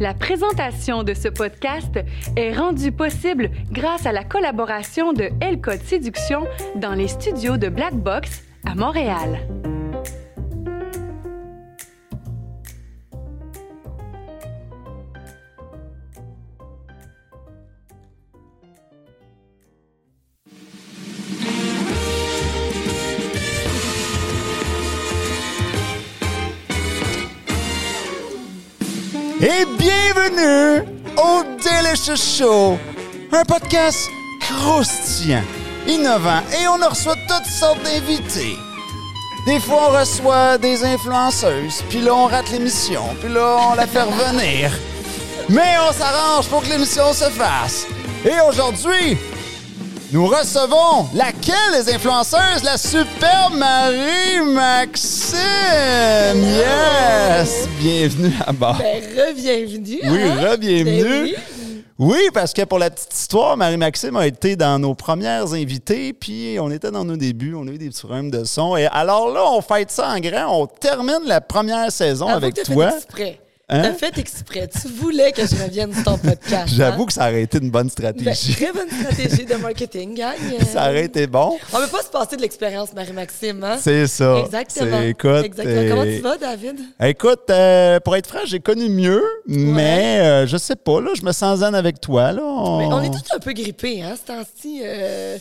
La présentation de ce podcast est rendue possible grâce à la collaboration de L Séduction dans les studios de Black Box à Montréal. Show, un podcast croustillant, innovant et on en reçoit toutes sortes d'invités. Des fois, on reçoit des influenceuses, puis là, on rate l'émission, puis là, on la fait revenir. Mais on s'arrange pour que l'émission se fasse. Et aujourd'hui, nous recevons laquelle des influenceuses? La super Marie-Maxime! Yes! Bienvenue à bord. Ben, re-bienvenue. Oui, hein? re-bienvenue. Oui. Parce que pour la petite histoire, Marie-Maxime a été dans nos premières invitées, puis on était dans nos débuts, on a eu des petits problèmes de son. Et alors là, on fête ça en grand, on termine la première saison avec toi. Fait. Hein? T'as fait exprès. Tu voulais que je revienne sur ton podcast. J'avoue hein? que ça aurait été une bonne Ben, stratégie. très bonne stratégie de marketing, gang. Euh, ça aurait été bon. On ne peut pas se passer de l'expérience, Marie-Maxime. Hein? C'est ça. Exactement. Écoute, Exactement. euh, Comment tu vas, David? Écoute, euh, pour être franc, j'ai connu mieux, mais euh, je sais pas, là, je me sens zen avec toi. Là. Mais on est tous un peu grippés, hein, ce temps-ci. Euh...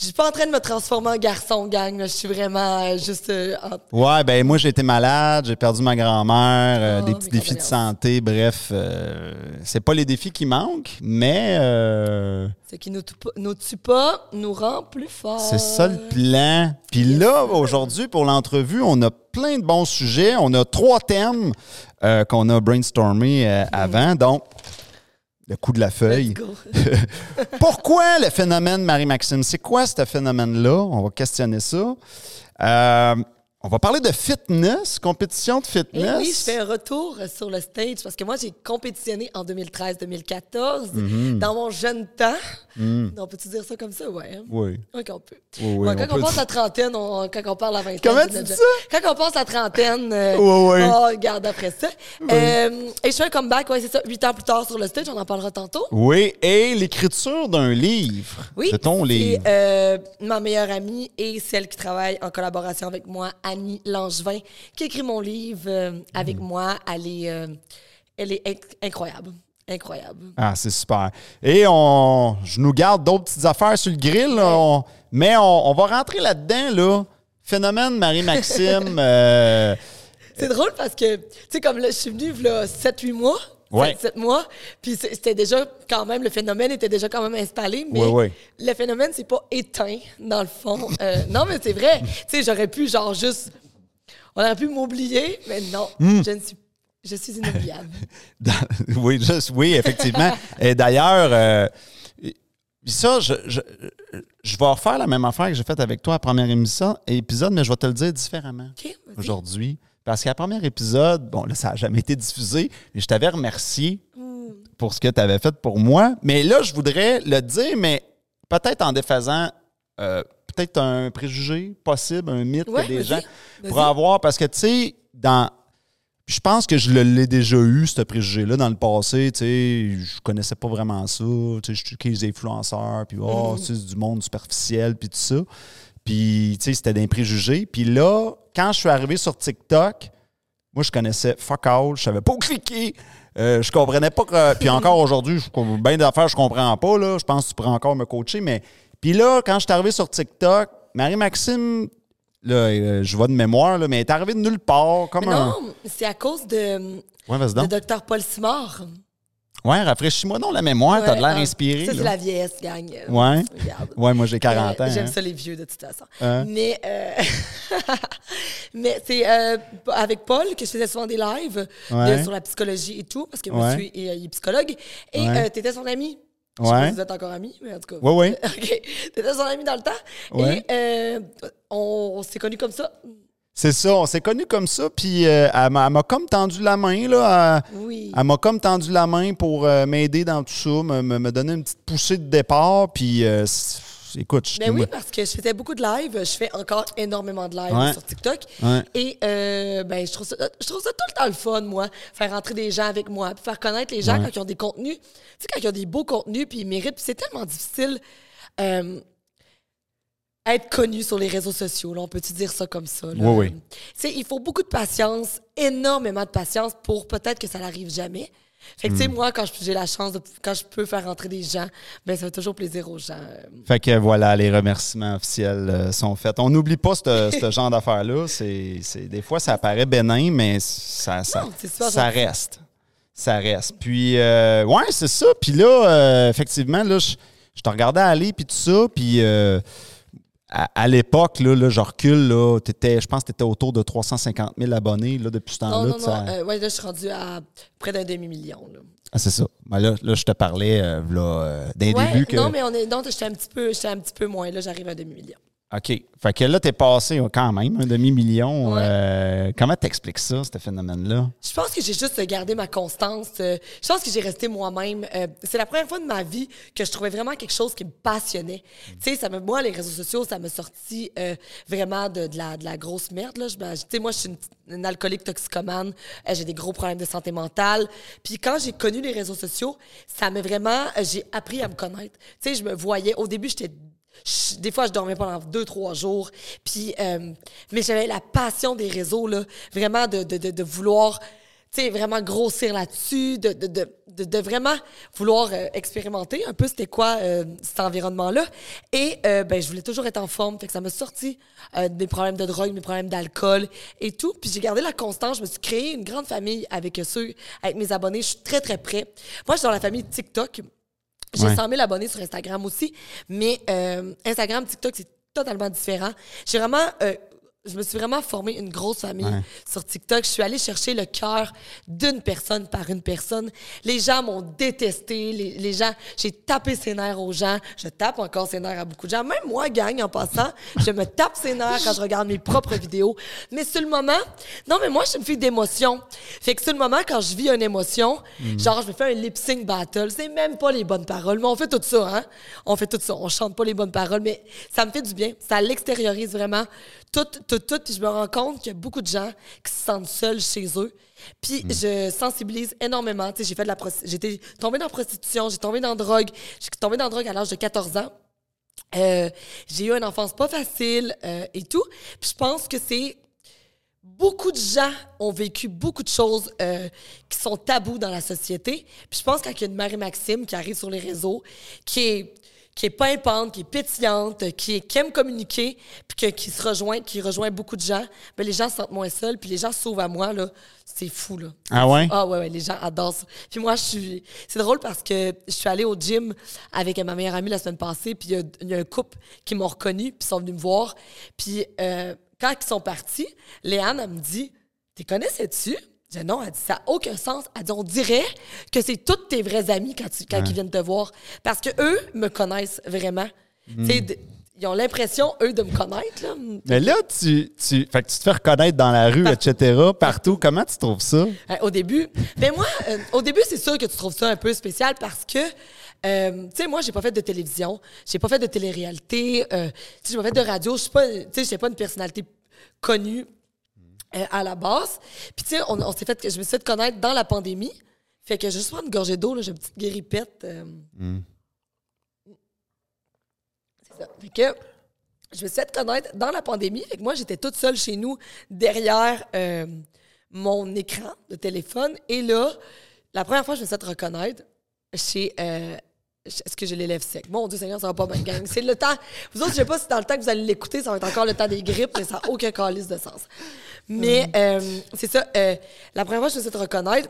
Je suis pas en train de me transformer en garçon, gang. là. Je suis vraiment euh, juste euh, en- Ouais, ben moi j'ai été malade, j'ai perdu ma grand-mère, euh, Oh, des petits défis de santé, bref, euh, c'est pas les défis qui manquent, mais euh, Ce qui nous tue pas, nous tue pas nous rend plus forts. c'est ça le plan. Puis là, aujourd'hui, pour l'entrevue, on a plein de bons sujets. On a trois thèmes qu'on a brainstormé euh, avant, donc le coup de la feuille. Pourquoi le phénomène Marie-Maxime? C'est quoi ce phénomène-là? On va questionner ça. Euh, on va parler de fitness, compétition de Eh fitness. oui, je fais un retour sur le stage parce que moi, j'ai compétitionné en 2013-2014 Mhm. dans mon jeune temps. On peut-tu dire ça comme ça? Ouais. hein? Oui. On peut. Oui, on quand on, pense dire- à trentaine, on- quand on parle à vingtaine. Comment tu dis ça? Quand on pense à trentaine, euh, ouais. oh, regarde après ça. Euh, et je fais un comeback, ouais, c'est ça, huit ans plus tard sur le stage, on en parlera tantôt. Oui, et l'écriture d'un livre. Oui. De ton livre. Et euh, ma meilleure amie et celle qui travaille en collaboration avec moi, Annie Langevin, qui écrit mon livre euh, avec Mm. moi. Elle est, euh, elle est inc- incroyable. Incroyable. Ah, c'est super. Et on, je nous garde d'autres petites affaires sur le grill, là. On- mais on, on va rentrer là-dedans, là. Phénomène Marie-Maxime. euh, C'est drôle parce que, tu sais, comme là, je suis venue là 7-8 mois. Ouais. 7 mois. Puis c'était déjà quand même, le phénomène était déjà quand même installé, mais Ouais, ouais. le phénomène, c'est pas éteint, dans le fond. Euh, non, mais c'est vrai. Tu sais, j'aurais pu, genre, juste. On aurait pu m'oublier, mais non. Hmm. Je ne suis. Je suis inoubliable. Dans- oui, juste- oui, effectivement. Et d'ailleurs, euh, ça, je, je, je vais refaire la même affaire que j'ai faite avec toi à la première émission, épisode, mais je vais te le dire différemment OK? vas-y. aujourd'hui. Parce qu'à la première épisode, bon, là, ça n'a jamais été diffusé, mais je t'avais remercié pour ce que tu avais fait pour moi. Mais là, je voudrais le dire, mais peut-être en défaisant euh, peut-être un préjugé possible, un mythe Ouais, que des gens pourraient avoir. Parce que, tu sais, dans. Je pense que je l'ai déjà eu, ce préjugé-là, dans le passé. Tu sais, je connaissais pas vraiment ça. Tu sais, je suis les influenceurs, puis oh, Mhm. tu sais, c'est du monde superficiel, puis tout ça. Puis, tu sais, c'était des préjugés. Puis là, quand je suis arrivé sur TikTok, moi, je connaissais fuck all, je savais pas où cliquer. Euh, je comprenais pas que. Puis encore aujourd'hui, bien d'affaires, je comprends pas. Là. Je pense que tu pourrais encore me coacher. Mais. Puis là, quand je suis arrivé sur TikTok, Marie-Maxime, là, euh, je vois de mémoire, là, mais elle est arrivée de nulle part. Comme Mais un. non, c'est à cause de, Ouais, de. Dr. Paul Simard. Ouais, rafraîchis-moi donc la mémoire, t'as de l'air inspiré. Ça, c'est la vieillesse, gang. Euh, Ouais. Regarde. Ouais, moi j'ai 40 Euh, ans. J'aime hein. ça les vieux de toute façon. Hein? Mais, euh, mais c'est euh, avec Paul que je faisais souvent des lives de- Ouais. sur la psychologie et tout, parce que est, il est psychologue. Et Ouais. tu étais son ami. Je sais Ouais. pas si vous êtes encore amis, mais en tout cas. Ouais, ouais. OK. T'étais son ami dans le temps. Et euh, on, on s'est connus comme ça. C'est ça, on s'est connus comme ça, puis euh, elle m'a comme tendu la main, là. Elle, Oui. elle m'a comme tendu la main pour euh, m'aider dans tout ça, me, donner une petite poussée de départ, puis euh, écoute, je Ben oui, parce que je faisais beaucoup de live. Je fais encore énormément de live Ouais. sur TikTok. Ouais. Et euh, ben, je, trouve ça, je trouve ça tout le temps le fun, moi, faire rentrer des gens avec moi, puis faire connaître les gens Ouais. quand ils ont des contenus. Tu sais, quand ils ont des beaux contenus, puis ils méritent. Puis c'est tellement difficile euh, être connu sur les réseaux sociaux. Là, on peut-tu dire ça comme ça? là? Oui, oui. Tu sais, il faut beaucoup de patience, énormément de patience pour peut-être que ça n'arrive jamais. Fait que, tu sais, Hmm. moi, quand j'ai la chance, de, quand je peux faire rentrer des gens, ben ça fait toujours plaisir aux gens. Euh, Fait que voilà, les remerciements officiels euh, sont faits. On n'oublie pas ce genre d'affaires-là. C'est, des fois, ça paraît bénin, mais ça, ça, Non, reste. Ça reste. Puis, euh, ouais, c'est ça. Puis là, euh, effectivement, là, je, je te regardais aller, puis tout ça. Puis, à, à l'époque, là, là, je recule, là, t'étais- je pense que tu étais autour de 350 000 abonnés là, depuis ce Non, temps-là. non, sais, non. euh, ouais, là, je suis rendue à près d'un demi-million. Ah, c'est ça. Ben là, là, je te parlais euh, là, euh, d'un Ouais, début que. Non, mais on est, non, j'étais un petit peu, j'étais un petit peu moins. Là, j'arrive à un demi-million. OK. Fait que là, t'es passé quand même un demi-million. Ouais. Euh, comment t'expliques ça, ce phénomène-là? Je pense que j'ai juste gardé ma constance. euh, Je pense que j'ai resté moi-même. Euh, C'est la première fois de ma vie que je trouvais vraiment quelque chose qui me passionnait. Tu sais, ça me, moi, les réseaux sociaux, ça m'a sorti euh, vraiment de, de la, de la grosse merde. Là. Je- ben, Tu sais, moi, je suis une, une alcoolique toxicomane. J'ai des gros problèmes de santé mentale. Puis quand j'ai connu les réseaux sociaux, ça m'a vraiment... J'ai appris à me connaître. Tu sais, je me voyais... Au début, j'étais des fois, je dormais pendant deux, trois jours. Puis, euh, mais j'avais la passion des réseaux, là, vraiment de, de, de, de vouloir, sais, vraiment grossir là-dessus, de, de, de, de, vraiment vouloir euh, expérimenter un peu c'était quoi euh, cet environnement-là. Et euh, ben, je voulais toujours être en forme, fait que ça m'a sorti euh, de mes problèmes de drogue, mes problèmes d'alcool et tout. Puis j'ai gardé la constance, je me suis créé une grande famille avec ceux, avec mes abonnés. Je suis très, très près. Moi, je suis dans la famille TikTok. J'ai Ouais. 100 000 abonnés sur Instagram aussi, mais euh, Instagram, TikTok, c'est totalement différent. J'ai vraiment, euh, je me suis vraiment formé une grosse famille Ouais. sur TikTok. Je suis allée chercher le cœur d'une personne par une personne. Les gens m'ont détesté. Les, les gens, j'ai tapé ses nerfs aux gens. Je tape encore ses nerfs à beaucoup de gens. Même moi, gang, en passant, je me tape ses nerfs quand je regarde mes propres vidéos. Mais sur le moment, non, mais moi, je suis une fille d'émotion. Fait que sur le moment, quand je vis une émotion, genre, je me fais un lip sync battle. C'est même pas les bonnes paroles, mais on fait tout ça, hein? On fait tout ça. On chante pas les bonnes paroles, mais ça me fait du bien. Ça l'extériorise vraiment tout, tout, tout. Puis je me rends compte qu'il y a beaucoup de gens qui se sentent seuls chez eux. Puis je sensibilise énormément. Tu sais, j'ai fait de la j'étais tombée dans la prostitution, j'ai tombé dans la drogue. J'ai tombé dans la drogue à l'âge de 14 ans. Euh, j'ai eu une enfance pas facile euh, et tout. Puis je pense que c'est beaucoup de gens ont vécu beaucoup de choses euh, qui sont tabous dans la société. Puis je pense qu'il y a une Marie-Maxime qui arrive sur les réseaux, qui est qui est pimpante, qui est pétillante, qui, qui aime communiquer, puis que- qui se rejoint, qui rejoint beaucoup de gens, ben les gens se sentent moins seuls, puis les gens s'ouvrent à moi, là. C'est fou, là. Ah ouais? Ah ouais, ouais, les gens adorent ça. Puis moi, je suis... C'est drôle parce que je suis allée au gym avec ma meilleure amie la semaine passée, puis il y y, a un couple qui m'ont reconnu, puis ils sont venus me voir. Puis euh, quand ils sont partis, Léane, elle me dit « T'es connaissais-tu? » Je dis non, elle dit ça n'a aucun sens. Elle dit on dirait que c'est tous tes vrais amis quand, tu- quand ils viennent te voir. Parce que eux me connaissent vraiment. De- ils ont l'impression, eux, de me connaître. Là. Mais là, tu, tu, fait que tu te fais reconnaître dans la rue, etc., partout. Comment tu trouves ça? Euh, au début. Mais moi, euh, au début, c'est sûr que tu trouves ça un peu spécial parce que, euh, tu sais, moi, j'ai pas fait de télévision, j'ai pas fait de télé-réalité, euh, tu sais, j'ai pas fait de radio, je suis pas, tu sais, pas une personnalité connue euh, à la base. Puis, tu sais, on, on s'est fait, je me suis fait connaître dans la pandémie. Fait que je juste prendre une gorgée d'eau, là, j'ai une petite guéripette. euh, C'est ça. Fait que je me suis fait connaître dans la pandémie. Fait que moi, j'étais toute seule chez nous, derrière euh, mon écran de téléphone. Et là, la première fois que je me suis fait reconnaître, chez. euh, est-ce que j'ai les lèvres secs? Mon Dieu Seigneur, ça va pas bien, gang. C'est le temps. Vous autres, je sais pas si dans le temps que vous allez l'écouter, ça va être encore le temps des grippes, mais ça n'a aucun calice de sens. Mais euh, c'est ça. euh, la première fois que je me suis reconnaître,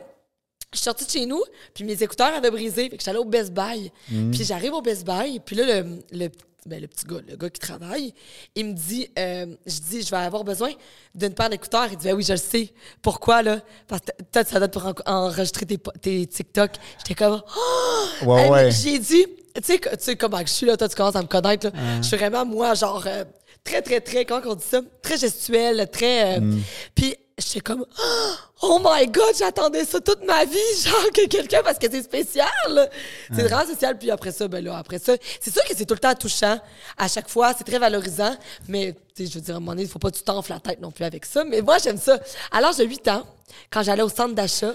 je suis sortie de chez nous, puis mes écouteurs avaient brisé. Fait que j'allais au Best Buy. Puis j'arrive au Best Buy, puis là, le, le, ben, le petit gars, le gars qui travaille, il me dit, euh, je dis, je vais avoir besoin d'une paire d'écouteurs. Il dit, ben oui, je le sais. Pourquoi, là? Parce que peut-être ça doit être pour en- enregistrer tes, tes TikTok. J'étais comme, oh! Ouais, ouais. J'ai dit, tu sais, que- tu sais comment je suis, là, toi, tu commences à me connaître, là. Je suis vraiment, moi, genre, euh, très, très, très, comment on dit ça? Très gestuelle, très. euh, Puis j'étais comme oh my god j'attendais ça toute ma vie genre que quelqu'un parce que c'est spécial. C'est vraiment spécial. Puis après ça ben là après ça c'est sûr que c'est tout le temps touchant. À chaque fois c'est très valorisant. Mais tu sais je veux dire à un moment donné il faut pas que tu t'enfles la tête non plus avec ça. Mais moi j'aime ça. À l'âge de 8 ans quand j'allais au centre d'achat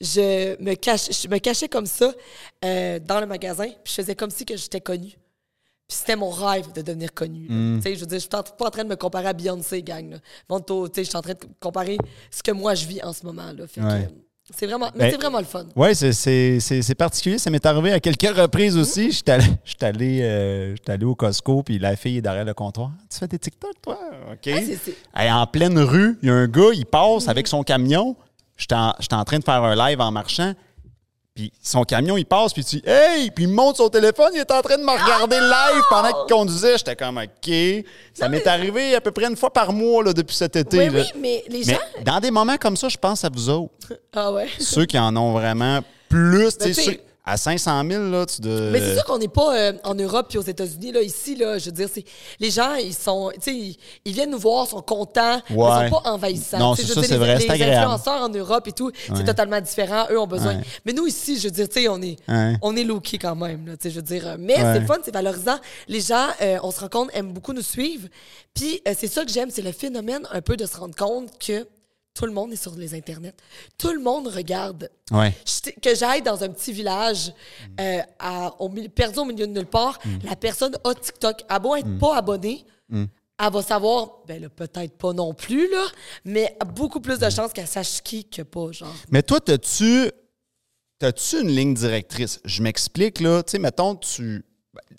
je me cache je me cachais comme ça euh, dans le magasin puis je faisais comme si que j'étais connue puis c'était mon rêve de devenir connu. là. Tu sais, je veux dire, je suis pas en train de me comparer à Beyoncé, gang. Bon, tu sais, je suis en train de comparer ce que moi je vis en ce moment. Là. Fait que, Ouais. c'est vraiment, mais Ben, c'est vraiment le fun. Oui, c'est- c'est c'est- c'est particulier. Ça m'est arrivé à quelques reprises aussi. J'étais allé, j'étais allé, euh, j'étais allé au Costco, puis la fille est derrière le comptoir. Tu fais des TikTok, toi? OK. Ah, en pleine rue, il y a un gars, il passe avec son camion. J'étais en, j'étais en train de faire un live en marchant. Puis son camion, il passe, puis tu dis Hey! Puis il monte son téléphone, il est en train de me regarder live pendant qu'il conduisait. J'étais comme OK. Ça m'est arrivé à peu près une fois par mois là, depuis cet été. Oui, là. oui, mais les Mais gens. dans des moments comme ça, je pense à vous autres. Ah ouais. Ceux qui en ont vraiment plus, tu sais, tu sais- à 500 000, là, tu de... Mais c'est sûr qu'on n'est pas euh, en Europe puis aux États-Unis. Là, ici, là, je veux dire, c'est les gens, ils sont, tu sais, ils, ils viennent nous voir, sont contents, mais Ouais. ils sont pas envahissants. Non, c'est ça, c'est vrai, les, les influenceurs en Europe et tout, Ouais. c'est totalement différent. Eux ont besoin. Ouais. Mais nous ici, je veux dire, tu sais, on est, on est low-key quand même. Là, tu sais, je veux dire, mais c'est le fun, c'est valorisant. Les gens, euh, on se rend compte, aiment beaucoup nous suivre. Puis euh, c'est ça que j'aime, c'est le phénomène un peu de se rendre compte que tout le monde est sur les internets. Tout le monde regarde Ouais. Que j'aille dans un petit village euh, à- au perdu au milieu de nulle part, la personne a TikTok. Elle a beau être pas abonnée, elle va savoir, ben là, peut-être pas non plus, là, mais beaucoup plus de chances qu'elle sache qui que pas, genre. Mais toi, t'as-tu... T'as-tu une ligne directrice? Je m'explique, là. Tu sais, mettons, tu...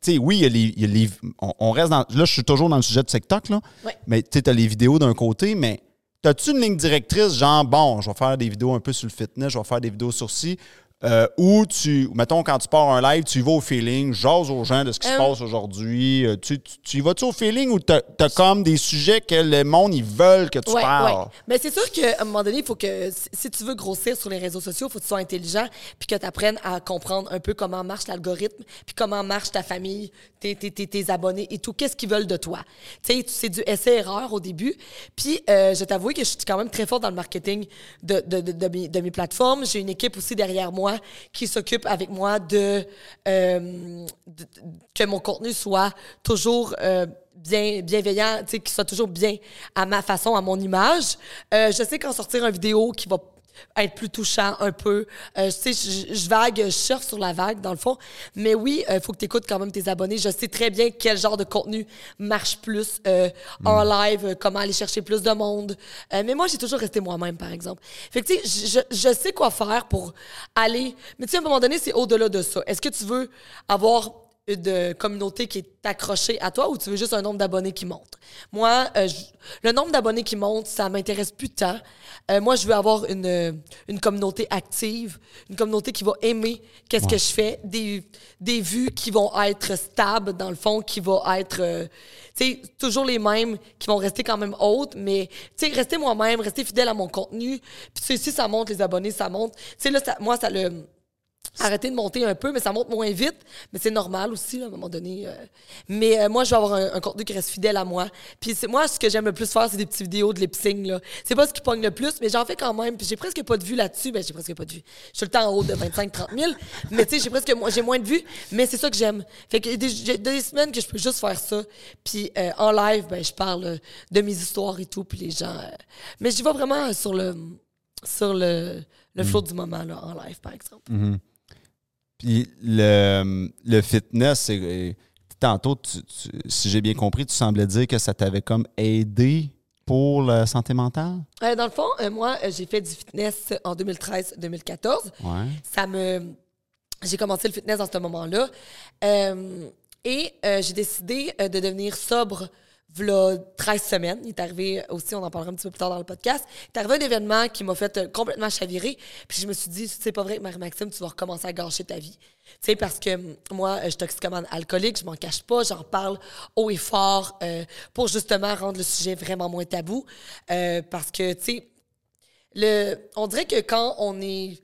Tu sais, oui, il y a les... il y a les- on, on reste dans... Là, je suis toujours dans le sujet de TikTok, là. Ouais. Mais tu sais, t'as les vidéos d'un côté, mais... T'as-tu une ligne directrice, genre, bon, je vais faire des vidéos un peu sur le fitness, je vais faire des vidéos sur ci, euh, ou tu, mettons, quand tu pars un live, tu y vas au feeling, jases aux gens de ce qui se Euh, passe aujourd'hui, euh, tu, tu, tu y vas-tu au feeling ou t'as as comme des sujets que le monde, ils veulent que tu Ouais, parles? ouais. Mais c'est sûr qu'à un moment donné, il faut que, si- tu veux grossir sur les réseaux sociaux, il faut que tu sois intelligent puis que tu apprennes à comprendre un peu comment marche l'algorithme puis comment marche ta famille, tes, tes, tes, tes abonnés et tout. Qu'est-ce qu'ils veulent de toi? Tu sais, c'est du essai-erreur au début. Puis, euh, je t'avoue que je suis quand même très forte dans le marketing de, de, de, de mes, de mes plateformes. J'ai une équipe aussi derrière moi qui s'occupe avec moi de, euh, de- que mon contenu soit toujours euh, bien bienveillant, tu qu'il soit toujours bien à ma façon, à mon image. Euh, je sais qu'en sortir une vidéo qui va être plus touchant un peu. Euh, tu sais, je, je vague, je surfe sur la vague, dans le fond. Mais oui, il faut que tu écoutes quand même tes abonnés. Je sais très bien quel genre de contenu marche plus euh, en live, euh, comment aller chercher plus de monde. Euh, mais moi, j'ai toujours resté moi-même, par exemple. Fait que, tu sais, je, je- je sais quoi faire pour aller... Mais tu sais, à un moment donné, c'est au-delà de ça. Est-ce que tu veux avoir une communauté qui est accrochée à toi ou tu veux juste un nombre d'abonnés qui monte? Moi, euh, je- le nombre d'abonnés qui monte, ça m'intéresse plus tant. Euh, moi, je veux avoir une, euh, une communauté active, une communauté qui va aimer qu'est-ce que je fais, des, des vues qui vont être stables, dans le fond, qui vont être, euh, tu sais, toujours les mêmes, qui vont rester quand même hautes, mais, tu sais, rester moi-même, rester fidèle à mon contenu. Puis, si ça monte, les abonnés, ça monte. Tu sais, là, ça- moi, ça le arrêter de monter un peu, mais ça monte moins vite. Mais c'est normal aussi, là, à un moment donné. euh. Mais euh, moi, je vais avoir un, un contenu qui reste fidèle à moi. Puis moi, ce que j'aime le plus faire, c'est des petites vidéos de lip sync. là. C'est pas ce qui pogne le plus, mais j'en fais quand même. Puis j'ai presque pas de vues là-dessus. Ben, j'ai presque pas de vues. Je suis le temps en haut de 25-30 000. Mais tu sais, j'ai presque j'ai moins de vues. Mais c'est ça que j'aime. Fait que des, j'ai des semaines que je peux juste faire ça. Puis euh, en live, ben, je parle de mes histoires et tout. Puis les gens. Mais j'y vais vraiment sur le sur le, le flow du moment là, en live, par exemple. Puis le, le fitness, c'est. euh, Tantôt, tu- tu- si j'ai bien compris, tu semblais dire que ça t'avait comme aidé pour la santé mentale? Euh, dans le fond, euh, moi, j'ai fait du fitness en 2013-2014. Ouais. Ça me. J'ai commencé le fitness dans ce moment-là. Euh, et j'ai décidé de devenir sobre v'là 13 semaines. Il est arrivé aussi, on en parlera un petit peu plus tard dans le podcast, il est arrivé un événement qui m'a fait euh, complètement chavirer. Puis je me suis dit, c'est pas vrai que Marie-Maxime, tu vas recommencer à gâcher ta vie. Tu sais, parce que hum, moi, euh, je suis toxicomane alcoolique, je m'en cache pas, j'en parle haut et fort euh, pour justement rendre le sujet vraiment moins tabou. Euh, parce que, tu sais, le, on dirait que quand on est.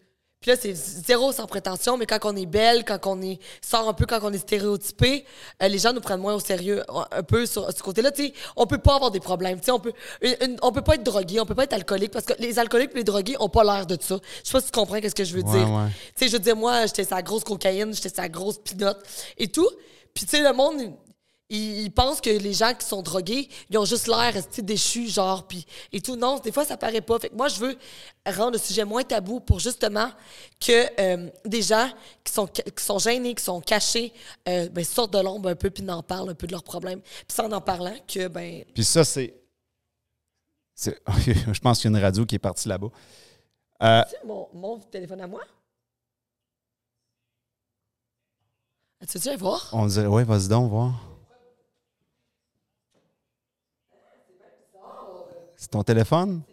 Puis là, c'est zéro sans prétention, mais quand on est belle, quand on est sort un peu, quand on est stéréotypé, euh, les gens nous prennent moins au sérieux un peu sur ce côté-là. Tu sais, on peut pas avoir des problèmes. Tu sais, on peut, une- une- on peut pas être drogué, on peut pas être alcoolique parce que les alcooliques et les drogués ont pas l'air de ça. Je sais pas si tu comprends qu'est-ce que je veux Ouais, dire. ouais. Tu sais, je veux dire, moi, j'étais sa grosse cocaïne, j'étais sa grosse pinotte et tout. Puis tu sais, le monde, il, il pense que les gens qui sont drogués, ils ont juste l'air déchus, genre, puis et tout. Non, des fois, ça paraît pas. Fait que moi, je veux rendre le sujet moins tabou pour justement que euh, des gens qui sont, qui sont gênés, qui sont cachés, euh, ben, sortent de l'ombre un peu puis n'en parlent un peu de leurs problèmes. Puis c'est en en parlant que, ben, Puis ça, c'est. c'est- Je pense qu'il y a une radio qui est partie là-bas. Euh, mon, mon téléphone à moi? Tu veux-tu aller voir? on dirait, ouais, vas-y donc, voir. C'est ton téléphone?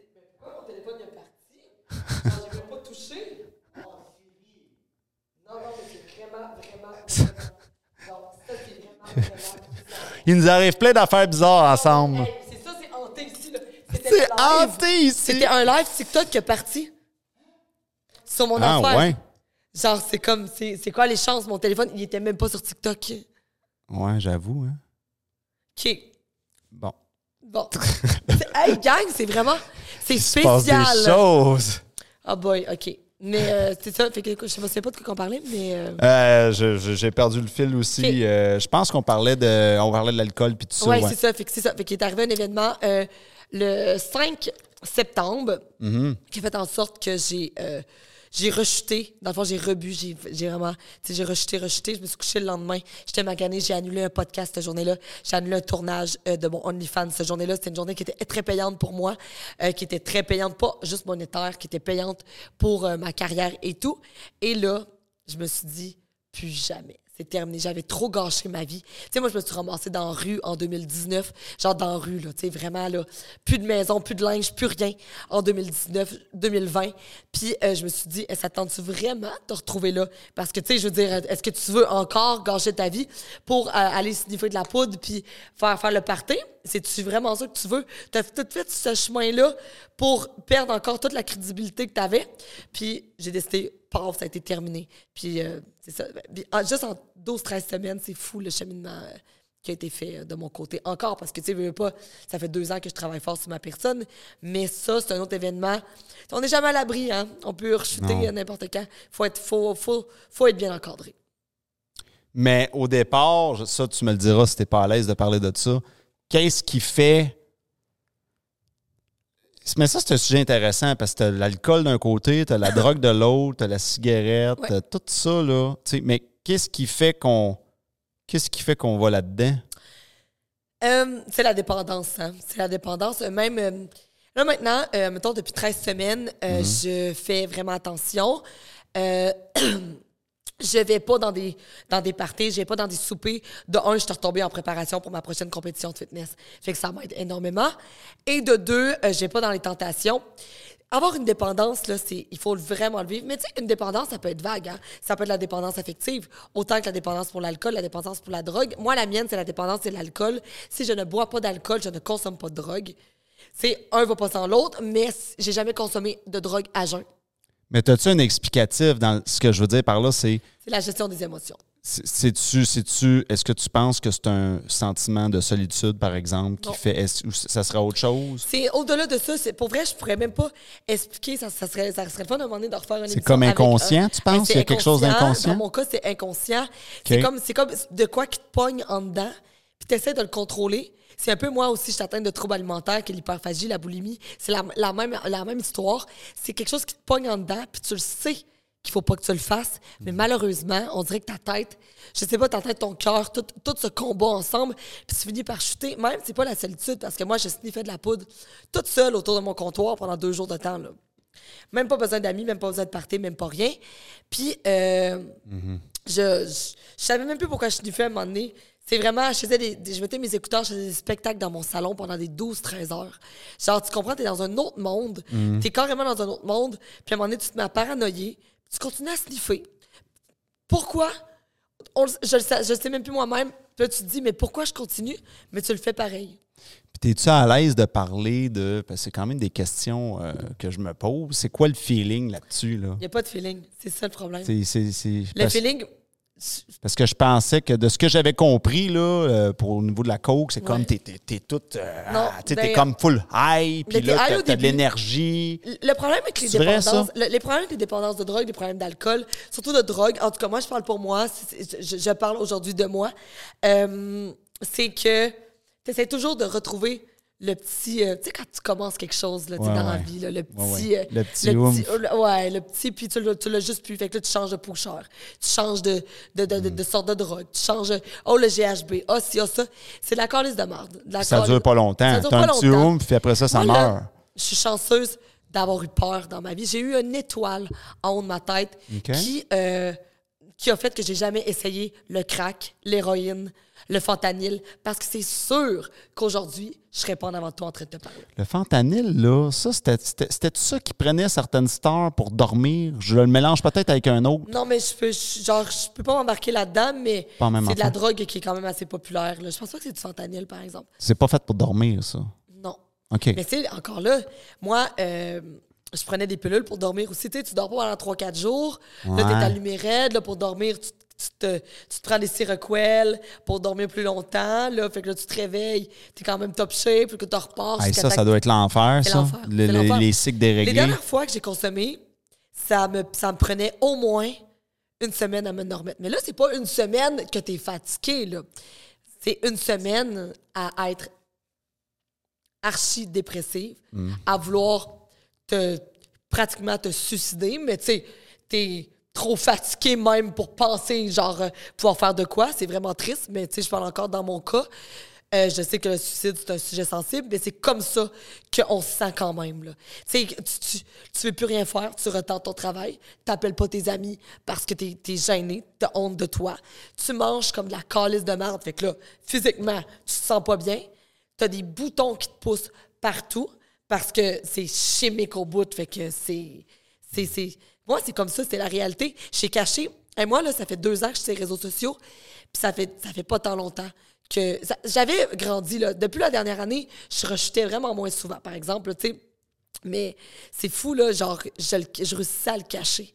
Mon téléphone est parti. J'ai même pas touché. Oh, Non, non, mais c'est vraiment, vraiment. Non, ça, c'est vraiment. Il nous arrive plein d'affaires bizarres ensemble. Hey, c'est ça, c'est hanté ici, C'est live. hanté ici. C'était un live TikTok qui est parti. Sur mon Ah, affaire. ouais? Genre, c'est comme, c'est c'est quoi les chances? Mon téléphone, il était même pas sur TikTok. Ouais, j'avoue. Hein. OK. Bon. Hey, gang, c'est vraiment. C'est spécial. des choses. Ah, boy, OK. Mais euh, c'est ça. Fait que je ne sais pas de quoi on parlait, mais. euh, Euh, J'ai perdu le fil aussi. Euh, je pense qu'on parlait de, on parlait de l'alcool puis tout ça. ouais, ouais. c'est ça. Fait que c'est ça. Fait qu'il est arrivé un événement le 5 septembre Mm-hmm. qui a fait en sorte que j'ai. J'ai rechuté. Dans le fond, j'ai rebu. J'ai j'ai vraiment. J'ai rechuté, rechuté. Je me suis couché le lendemain. J'étais maganée. J'ai annulé un podcast cette journée-là. J'ai annulé un tournage euh, de mon OnlyFans cette journée-là. C'était une journée qui était très payante pour moi, euh, qui était très payante, pas juste monétaire, qui était payante pour euh, ma carrière et tout. Et là, je me suis dit, plus jamais. C'est terminé. J'avais trop gâché ma vie. Tu sais, moi, je me suis ramassée dans la rue en 2019. Genre dans la rue, là. Tu sais, vraiment, là. Plus de maison, plus de linge, plus rien en 2019, 2020. Puis, euh, je me suis dit, ça tente-tu vraiment de te retrouver là? Parce que, tu sais, je veux dire, est-ce que tu veux encore gâcher ta vie pour euh, aller sniffer de la poudre puis faire, faire le party? C'est-tu vraiment ça que tu veux? Tu as tout fait ce chemin-là pour perdre encore toute la crédibilité que tu avais. Puis j'ai décidé, paf, ça a été terminé. Puis euh, c'est ça. Puis, en- juste en 12-13 semaines, c'est fou le cheminement euh, qui a été fait euh, de mon côté. Encore, parce que tu sais, pas, ça fait deux ans que je travaille fort sur ma personne. Mais ça, c'est un autre événement. On n'est jamais à l'abri, hein? On peut rechuter n'importe quand. Faut être, faut, faut, faut être bien encadré. Mais au départ, ça, tu me le diras si t'es pas à l'aise de parler de ça. Qu'est-ce qui fait. Mais ça, c'est un sujet intéressant parce que t'as l'alcool d'un côté, t'as la drogue de l'autre, t'as la cigarette, Ouais. t'as tout ça, là. Tu sais, mais qu'est-ce qui fait qu'on. Qu'est-ce qui fait qu'on va là-dedans? Euh, c'est la dépendance, hein. C'est la dépendance. Euh, Même euh, là maintenant, euh, mettons depuis 13 semaines, euh, je fais vraiment attention. Je vais pas dans des dans des parties, je vais pas dans des soupers. De un, je suis retombée en préparation pour ma prochaine compétition de fitness. Fait que ça m'aide énormément. Et de deux, euh, je vais pas dans les tentations. Avoir une dépendance, là, c'est, il faut vraiment le vivre. Mais tu sais, une dépendance, ça peut être vague. Hein? Ça peut être la dépendance affective, autant que la dépendance pour l'alcool, la dépendance pour la drogue. Moi, la mienne, c'est la dépendance, c'est l'alcool. Si je ne bois pas d'alcool, je ne consomme pas de drogue. C'est un va pas sans l'autre, mais j'ai jamais consommé de drogue à jeun. Mais as-tu un explicatif dans ce que je veux dire par là? C'est. C'est la gestion des émotions. C'est-tu, c'est-tu, est-ce que tu penses que c'est un sentiment de solitude, par exemple, qui Non. fait, est-ce- ou ça serait autre chose? C'est au-delà de ça. C'est, pour vrai, je pourrais même pas expliquer. Ça, ça serait, ça serait le fun de demander de refaire une C'est comme inconscient, tu penses? C'est Il y a quelque chose inconscient. d'inconscient? Dans mon cas, c'est inconscient. C'est, comme, c'est comme de quoi qui te pogne en dedans, puis tu essaies de le contrôler. C'est un peu moi aussi, je t'atteins de troubles alimentaires, que l'hyperphagie, la boulimie. C'est la, la même, la même histoire. C'est quelque chose qui te pogne en dedans, puis tu le sais qu'il faut pas que tu le fasses. Mais malheureusement, on dirait que ta tête, je sais pas, ta tête, ton cœur, tout, tout ce combat ensemble, puis tu finis par chuter. Même, c'est pas la solitude, parce que moi, je sniffais de la poudre toute seule autour de mon comptoir pendant deux jours de temps. Là. Même pas besoin d'amis, même pas besoin de partir, même pas rien. Puis, euh, je, je, je savais même plus pourquoi je sniffais à un moment donné. C'est vraiment, je faisais des, des- je mettais mes écouteurs, je faisais des spectacles dans mon salon pendant des 12-13 heures. Genre, tu comprends, t'es dans un autre monde. T'es carrément dans un autre monde. Puis à un moment donné, tu te mets à paranoïer. Tu continues à sniffer. Pourquoi? On je, le sais, je sais même plus moi-même. Puis là, tu te dis, mais pourquoi je continue? Mais tu le fais pareil. Puis T'es-tu à l'aise de parler de. Parce que c'est quand même des questions euh, que je me pose. C'est quoi le feeling là-dessus? Là? Il n'y a pas de feeling. C'est ça le problème. C'est- c'est- Le parce, feeling, parce que je pensais que de ce que j'avais compris là, euh, pour au niveau de la coke, c'est comme t'es, t'es, t'es toute. euh, Non, ah, sais, ben, t'es comme full high, puis t'es là, t'as, de l'énergie. Le problème avec les vrai, dépendances, le- les problèmes avec les dépendances de drogue, les problèmes d'alcool, surtout de drogue, en tout cas, moi, je parle pour moi, je, je parle aujourd'hui de moi, euh, c'est que tu essaies toujours de retrouver le petit. euh, tu sais, quand tu commences quelque chose là, Ouais, dans la ouais. vie, là, le petit. ouais. euh, Le petit oomph. euh, le- ouais, le petit, puis tu l'as tu l'as juste plus. Fait que là, tu changes de pusher. Tu changes de, de, de, de, Mm. de sorte de drogue. Tu changes. Oh, le GHB. Ah, si, ah, ça. C'est de la calice de merde. De la Ça dure pas longtemps. Ça dure pas un petit puis après ça, ça Moi, là, meurt. je suis chanceuse d'avoir eu peur dans ma vie. J'ai eu une étoile en haut de ma tête qui, euh, qui a fait que j'ai jamais essayé le crack, l'héroïne, le fentanyl, parce que c'est sûr qu'aujourd'hui, je serais pas en avant de toi en train de te parler. Le fentanyl, là, ça, c'était, ça qui prenait certaines stars pour dormir? Je le mélange peut-être avec un autre. Non, mais je peux, je- genre, je peux pas m'embarquer là-dedans, mais c'est de la drogue qui est quand même assez populaire. Là. Je pense pas que c'est du fentanyl, par exemple. C'est pas fait pour dormir, ça. Non. OK. Mais tu sais, encore là, moi, euh, je prenais des pilules pour dormir aussi. Tu sais, tu dors pas pendant 3-4 jours. Là, t'es Ouais. allumé raide. Là, pour dormir, tu, tu te, tu te prends des Seroquel pour dormir plus longtemps. Là, fait que là, tu te réveilles. T'es quand même top shape. Puis que tu repars. Hey, ça, ça doit être l'enfer, ça. Le- le- les cycles Les déréglés. dernières fois que j'ai consommé, ça me, ça me prenait au moins une semaine à me remettre. Mais là, c'est pas une semaine que t'es fatigué, là. C'est une semaine à être archi dépressive, à vouloir te pratiquement te suicider, mais tu sais, t'es trop fatigué même pour penser, genre, euh, pouvoir faire de quoi. C'est vraiment triste, mais tu sais, je parle encore dans mon cas. Euh, je sais que le suicide, c'est un sujet sensible, mais c'est comme ça qu'on se sent quand même. Là. Tu sais, tu, tu, tu veux plus rien faire, tu retardes ton travail, t'appelles pas tes amis parce que t'es es gêné, t'as honte de toi. Tu manges comme de la calice de merde. Fait que là, physiquement, tu te sens pas bien. T'as des boutons qui te poussent partout parce que c'est chimique au bout. Fait que c'est... Moi, c'est comme ça, c'est la réalité. J'ai caché... Et moi, là, ça fait deux ans que je suis sur les réseaux sociaux, puis ça fait, ça fait pas tant longtemps que... J'avais grandi, là. Depuis la dernière année, je rechutais vraiment moins souvent, par exemple, tu sais. Mais c'est fou, là, genre, je, je réussissais à le cacher.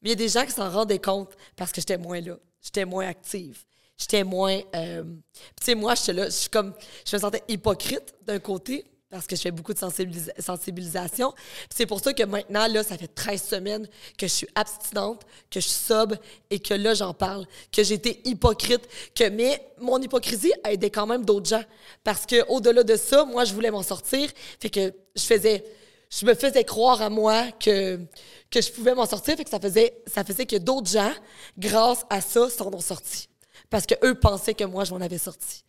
Mais il y a des gens qui s'en rendaient compte parce que j'étais moins là. J'étais moins active. J'étais moins. euh, Tu sais, moi, j'étais là. Je suis comme. Je me sentais hypocrite d'un côté parce que je fais beaucoup de sensibilisa- sensibilisation. C'est pour ça que maintenant, là, ça fait 13 semaines que je suis abstinente, que je suis sobre et que là, j'en parle. Que j'étais hypocrite. Que, mais mon hypocrisie a aidé quand même d'autres gens. Parce que au delà de ça, moi, je voulais m'en sortir. Fait que je faisais je me faisais croire à moi que, que je pouvais m'en sortir. Fait que ça faisait, ça faisait que d'autres gens, grâce à ça, s'en ont sortis. Parce qu'eux pensaient que moi, je m'en avais sorti.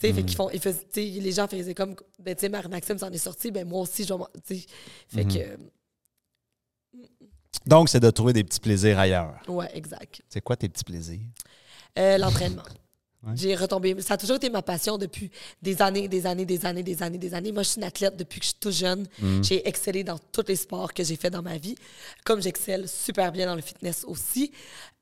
Tu sais, fait qu'ils font, ils faisaient, tu sais, les gens faisaient comme, ben, tu sais, Marie-Maxime s'en est sorti, ben, moi aussi, je vais. Fait que, Donc, c'est de trouver des petits plaisirs ailleurs. ouais, exact. C'est quoi tes petits plaisirs? Euh, L'entraînement. J'ai retombé. Ça a toujours été ma passion depuis des années, des années, des années, des années, des années. Moi, je suis une athlète depuis que je suis tout jeune. J'ai excellé dans tous les sports que j'ai fait dans ma vie, comme j'excelle super bien dans le fitness aussi.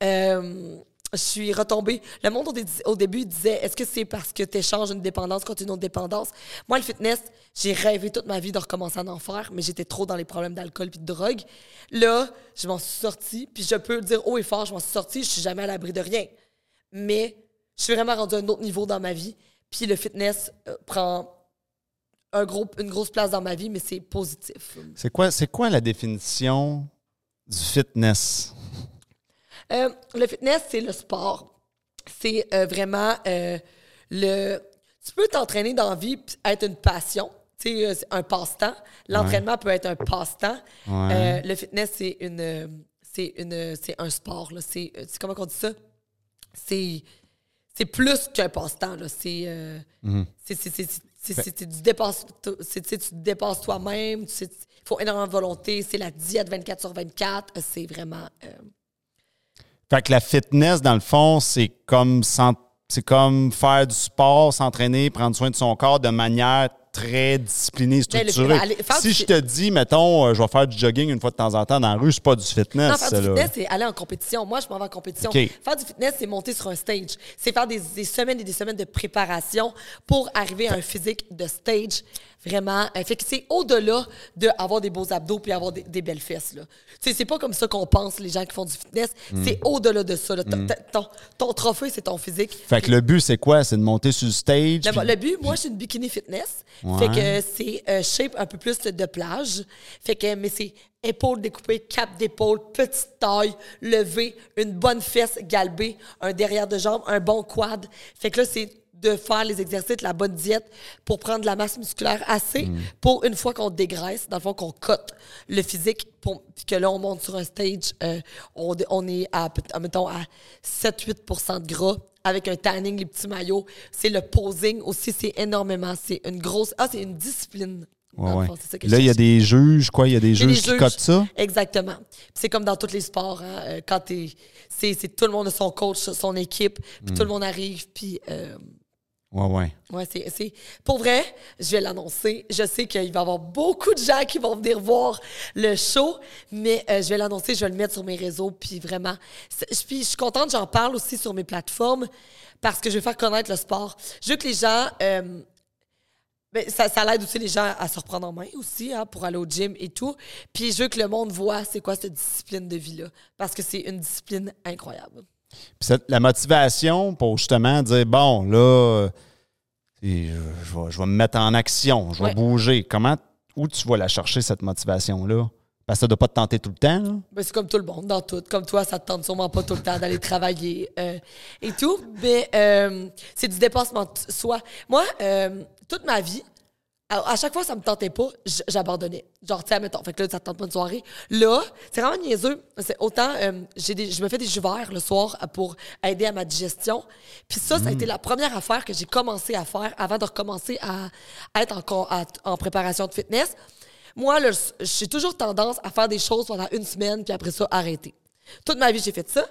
Euh, je suis retombée. Le monde, au, dé- au début, disait est-ce que c'est parce que tu échanges une dépendance contre une autre dépendance? Moi, le fitness, j'ai rêvé toute ma vie de recommencer à en faire, mais j'étais trop dans les problèmes d'alcool puis de drogue. Là, je m'en suis sortie, puis je peux dire haut et fort je m'en suis sortie, je suis jamais à l'abri de rien. Mais je suis vraiment rendue à un autre niveau dans ma vie. Puis le fitness euh, prend une grosse place dans ma vie, mais c'est positif. C'est quoi, quoi la définition du fitness? Euh, le fitness, c'est le sport. C'est euh, vraiment euh, le. Tu peux t'entraîner dans la vie, être une passion. C'est un passe-temps. L'entraînement peut être un passe-temps. Ouais. Le fitness, c'est une. C'est une. C'est un sport. là. C'est. comment on dit ça? C'est. C'est plus qu'un passe-temps. là. C'est. euh, c'est- c'est- c'est- tu te dépasses toi-même. Il faut énormément de volonté. C'est la diète 24 sur 24. C'est vraiment. euh, Fait que la fitness, dans le fond, c'est comme c'est comme faire du sport, s'entraîner, prendre soin de son corps de manière très discipliné, Mais le- structuré. si je te dis, mettons, euh, je vais faire du jogging une fois de temps en temps dans la rue, c'est pas du fitness. Non, faire du fitness, c'est aller en compétition. Moi, je m'en vais en compétition. Faire du fitness, c'est monter sur un stage. C'est faire des, des semaines et des semaines de préparation pour arriver à un physique de stage. Vraiment. Euh, fait que c'est au-delà d'avoir des beaux abdos puis avoir des, des belles fesses. Là. C'est pas comme ça qu'on pense, les gens qui font du fitness. Mm. C'est au-delà de ça. là. Ton- Ton, ton trophée, c'est ton physique. Fait que le but, c'est quoi? C'est de monter sur le stage. Le, puis- le but, moi, je suis une bikini fitness. Ouais. Fait que c'est euh, shape un peu plus de plage. Fait que, mais c'est épaules découpées, cap d'épaule, petite taille, levé, une bonne fesse galbée, un derrière de jambe, un bon quad. Fait que là, c'est de faire les exercices, la bonne diète pour prendre de la masse musculaire assez pour une fois qu'on dégraisse, dans le fond, qu'on cote le physique, pour, que là, on monte sur un stage, euh, on, on est à, mettons, à 7-8% de gras avec un tanning, les petits maillots. C'est le posing aussi, c'est énormément. C'est une grosse. Ah, c'est une discipline. Ouais, ouais. fond, ça Là, il y a des juges, quoi? Il y a des juges qui cotent ça? Exactement. C'est comme dans tous les sports. hein, euh, Quand t'es. C'est c'est tout le monde a son coach, son équipe, puis Mm. tout le monde arrive, puis. euh, Ouais, ouais. Ouais, c'est, Pour vrai, je vais l'annoncer. Je sais qu'il va y avoir beaucoup de gens qui vont venir voir le show, mais euh, je vais l'annoncer, je vais le mettre sur mes réseaux, puis vraiment. je suis contente, j'en parle aussi sur mes plateformes parce que je veux faire connaître le sport. Je veux que les gens. euh, ben, ça, ça l'aide aussi les gens à se reprendre en main aussi, hein, pour aller au gym et tout. Puis je veux que le monde voit c'est quoi cette discipline de vie-là, parce que c'est une discipline incroyable. Puis cette- la motivation pour justement dire bon, là, euh, et je, je vais, je vais me mettre en action, je vais Ouais. bouger. Comment, où tu vas la chercher, cette motivation-là? Parce que ça ne doit pas te tenter tout le temps. Ben, c'est comme tout le monde, dans tout. Comme toi, ça te tente sûrement pas tout le temps d'aller travailler euh, et tout. Mais euh, c'est du dépassement de soi. Moi, euh, toute ma vie, à, à chaque fois ça me tentait pas, j'abandonnais. Genre, tu sais, admettons, fait que là, ça te tente pas une soirée. Là, c'est vraiment niaiseux. C'est autant, euh, j'ai des, je me fais des jus verts le soir pour aider à ma digestion. Puis ça, ça a été la première affaire que j'ai commencé à faire avant de recommencer à, à être en, à- en préparation de fitness. Moi, là, j'ai toujours tendance à faire des choses pendant une semaine, puis après ça, arrêter. Toute ma vie, j'ai fait ça.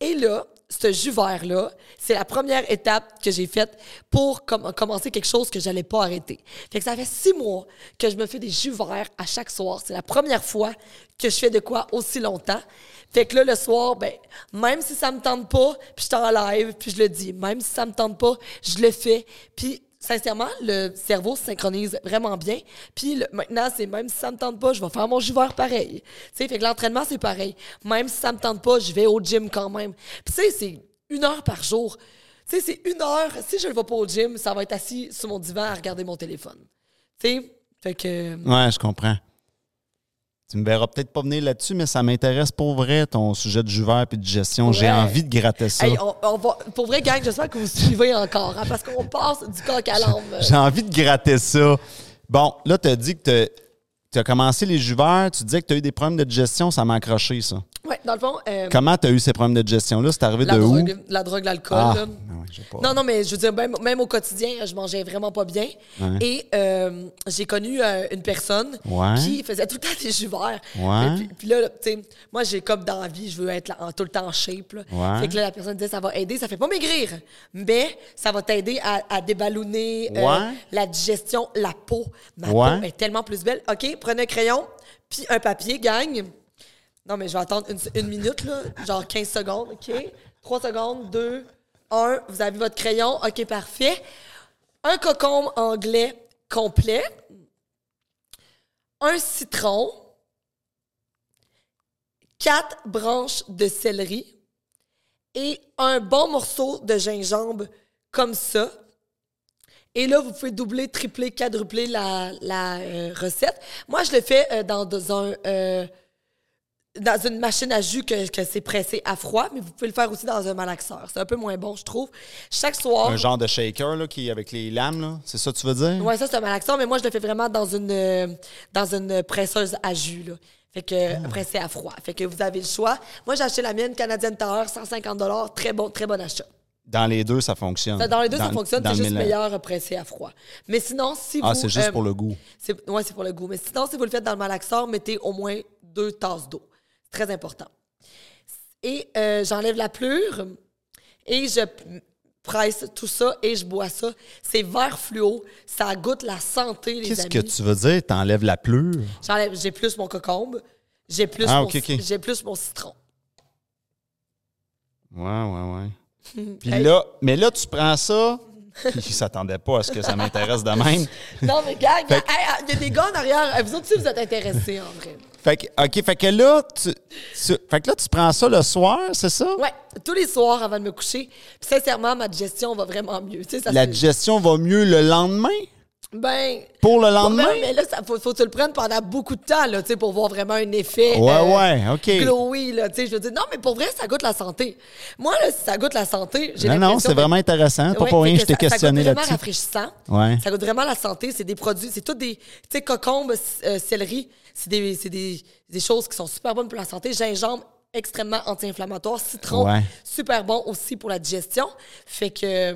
Et là, ce jus vert-là, c'est la première étape que j'ai faite pour com- commencer quelque chose que j'allais pas arrêter. Fait que ça fait six mois que je me fais des jus verts à chaque soir. C'est la première fois que je fais de quoi aussi longtemps. Fait que là, le soir, ben, même si ça me tente pas, puis je t'en live, puis je le dis. Même si ça me tente pas, je le fais. Puis sincèrement, le cerveau se synchronise vraiment bien. Puis le- maintenant, c'est même si ça me tente pas, je vais faire mon jus vert pareil. Tu sais, fait que l'entraînement, c'est pareil. Même si ça me tente pas, je vais au gym quand même. Puis tu sais, c'est une heure par jour. Tu sais, c'est une heure. Si je ne vais pas au gym, ça va être assis sur mon divan à regarder mon téléphone. Tu sais, fait que... Ouais, je comprends. Tu me verras peut-être pas venir là-dessus, mais ça m'intéresse pour vrai, ton sujet de jus vert et de gestion. J'ai envie de gratter ça. Hey, on, on va, pour vrai, gang, j'espère que vous suivez encore, hein, parce qu'on passe du coq à l'âme. J'ai envie de gratter ça. Bon, là, tu as dit que tu as commencé les jus verts, tu disais que tu as eu des problèmes de digestion, ça m'a accroché, ça. Ouais, dans le fond... euh, Comment tu as eu ces problèmes de digestion-là? C'est arrivé la de où? la drogue, l'alcool. Ah, là. oui, j'ai pas- Non, non, mais je veux dire, même, même au quotidien, je mangeais vraiment pas bien. Ouais. Et euh, j'ai connu euh, une personne Ouais. qui faisait tout le temps des jus verts. Ouais. Puis, puis là, tu sais, moi, j'ai comme dans la vie, je veux être là- en, tout le temps en shape. Là. Ouais. Fait que là, la personne disait, ça va aider, ça fait pas maigrir, mais ça va t'aider à, à la digestion, la peau. Ma peau est tellement plus belle. OK, prenez un crayon, puis un papier, gang. Non, mais je vais attendre une, minute, genre 15 secondes, OK? 3 secondes, 2, 1, vous avez votre crayon, OK, parfait. Un cocombe anglais complet, un citron, quatre branches de céleri et un bon morceau de gingembre comme ça. Et là, vous pouvez doubler, tripler, quadrupler la, la euh, recette. Moi, je le fais euh, dans, dans un... euh, dans une machine à jus que, que c'est pressé à froid, mais vous pouvez le faire aussi dans un malaxeur. C'est un peu moins bon, je trouve. Chaque soir. Un genre de shaker là, qui avec les lames, là. c'est ça que tu veux dire? Ouais, ça, c'est un malaxeur, mais moi, je le fais vraiment dans une, dans une presseuse à jus, là. Fait que, Ah. pressé à froid. Fait que vous avez le choix. Moi, j'ai acheté la mienne, Canadienne Tower, 150 Très bon, très bon achat. Dans les deux, ça fonctionne. Dans les deux, ça fonctionne, c'est juste mélange. meilleur pressé à froid. Mais sinon, si vous. Ah, c'est juste euh, pour le goût. Ouais, c'est pour le goût. Mais sinon, si vous le faites dans le malaxeur, mettez au moins deux tasses d'eau. C'est très important. Et euh, j'enlève la plure et je presse tout ça et je bois ça. C'est vert fluo. Ça goûte la santé, les Qu'est-ce amis. que tu veux dire? T'enlèves la pleure? J'enlève- J'ai plus mon cocombe. J'ai plus, Ah, mon, ok, ok. j'ai plus mon citron. Ouais, ouais, ouais. Puis Hey. là, mais là, tu prends ça. Ils s'attendaient pas à ce que ça m'intéresse de même. Non, mais gars, il y, a- Fait que- hey, il y a des gars en arrière. Vous autres, si vous êtes intéressés, en vrai. Fait que, OK, fait que là, tu, tu- fait que là, tu prends ça le soir, c'est ça? Ouais, tous les soirs avant de me coucher. Puis sincèrement, ma digestion va vraiment mieux. Tu sais, ça La digestion va mieux le lendemain? Ben. Pour le lendemain? ben, mais là, ça, faut, faut que tu le prennes pendant beaucoup de temps, là, tu sais, pour voir vraiment un effet. Ouais, euh, ouais, OK. Glowy, là, tu sais. Je veux dire, non, mais pour vrai, ça goûte la santé. Moi, là, si ça goûte la santé, j'ai Non, non, c'est que- vraiment intéressant. Pas Ouais, pour rien, que je t'ai questionné Ça goûte vraiment là-dessus. rafraîchissant. Ouais. Ça goûte vraiment la santé. C'est des produits, c'est tout des, tu sais, cocombe, euh, céleri, c'est des, des, des choses qui sont super bonnes pour la santé. Gingembre, extrêmement anti-inflammatoire. Citron, Ouais. super bon aussi pour la digestion. Fait que euh,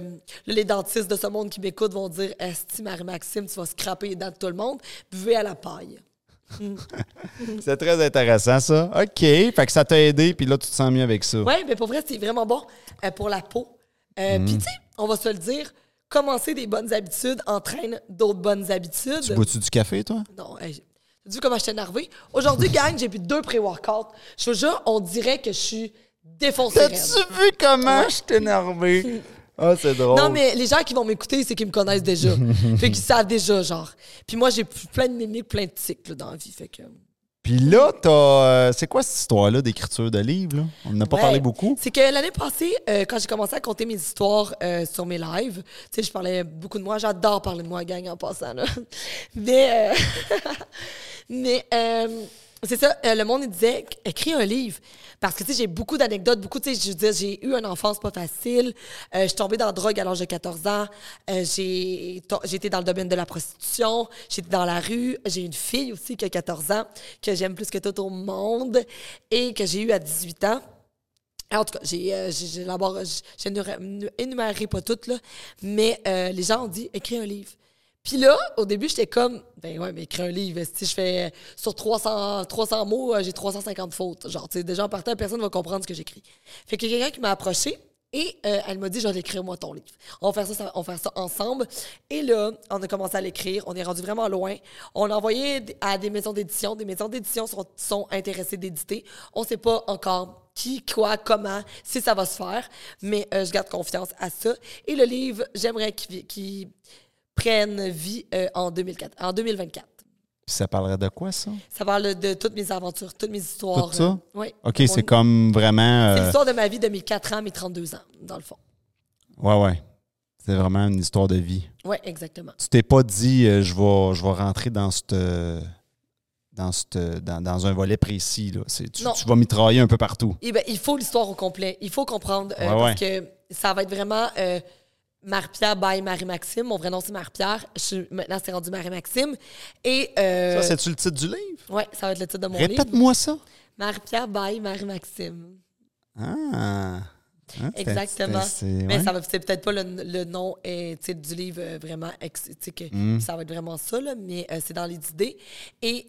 là, les dentistes de ce monde qui m'écoutent vont dire Esti, Marie-Maxime, tu vas scraper les dents de tout le monde. Buvez à la paille. C'est très intéressant, ça. OK. Fait que ça t'a aidé, puis là, tu te sens mieux avec ça. Oui, mais pour vrai, c'est vraiment bon euh, pour la peau. Euh, Mm. Puis, tu sais, on va se le dire, commencer des bonnes habitudes entraîne d'autres bonnes habitudes. Tu bois-tu du café, toi? Non, hey, vu comment je suis énervée? Aujourd'hui, gang, j'ai plus deux pré-workouts. Je te jure, on dirait que je suis défoncée. T'as-tu vu comment je t'ai énervé? Ah, c'est drôle. Non, mais les gens qui vont m'écouter, c'est qu'ils me connaissent déjà. fait qu'ils savent déjà, genre. Puis moi, j'ai plein de mimiques, plein de tics là, dans la vie. Fait que. Puis là, t'as. euh, c'est quoi cette histoire-là d'écriture de livres? Là? On n'en a pas Ouais. parlé beaucoup. C'est que l'année passée, euh, quand j'ai commencé à compter mes histoires euh, sur mes lives, tu sais, je parlais beaucoup de moi. J'adore parler de moi, gang, en passant, là. Mais, euh, mais euh, c'est ça, euh, le monde, il disait, écris un livre. Parce que, tu sais, j'ai beaucoup d'anecdotes, beaucoup, tu sais, je veux dire, j'ai eu une enfance pas facile. Euh, je suis tombée dans la drogue à l'âge de 14 ans. Euh, j'ai été dans le domaine de la prostitution. J'étais dans la rue. J'ai une fille aussi qui a 14 ans, que j'aime plus que tout au monde et que j'ai eu à 18 ans. En tout cas, j'ai, euh, n'énumérerai pas toutes, là, mais euh, les gens ont dit écris un livre. Puis là, au début, j'étais comme, ben ouais, mais écris un livre. Si je fais sur 300, 300 mots, euh, j'ai 350 fautes. Genre, tu sais, déjà en partant, personne ne va comprendre ce que j'écris. Fait a quelqu'un qui m'a approché et euh, elle m'a dit, je vais l'écrire moi ton livre. On va faire ça, on va faire ça ensemble. Et là, on a commencé à l'écrire. On est rendu vraiment loin. On l'a envoyé à des maisons d'édition. Des maisons d'édition sont, sont intéressées d'éditer. On sait pas encore qui, quoi, comment, si ça va se faire, mais euh, je garde confiance à ça. Et le livre, j'aimerais qu'il prenne vie euh, en, 2004, en 2024. Puis ça parlerait de quoi, ça? Ça parle de toutes mes aventures, toutes mes histoires. Tout ça? euh, oui. OK, c'est comme vraiment. C'est euh, l'histoire de ma vie de mes 4 ans, mes 32 ans, dans le fond. ouais, ouais. C'est vraiment une histoire de vie. Oui, exactement. Tu t'es pas dit, je, vais, je vais rentrer dans cette. Dans, cette, dans, dans un volet précis. Là. C'est- Tu, Non. tu vas mitrailler un peu partout. Eh ben, il faut l'histoire au complet. Il faut comprendre. euh, Ouais, Parce que ça va être vraiment euh, Marie-Pierre by Marie-Maxime. Mon vrai nom, c'est Marie-Pierre. Je suis- Maintenant, c'est rendu Marie-Maxime. Et. euh, Ça, c'est-tu le titre du livre? ouais, ça va être le titre de mon livre. Répète-moi ça. Marie-Pierre by Marie-Maxime. Ah. Hein, c'est- Exactement. Mais ouais. ça va c'est peut-être pas le, le nom euh, du livre euh, vraiment que Mm. ça va être vraiment ça là, mais euh, c'est dans les idées et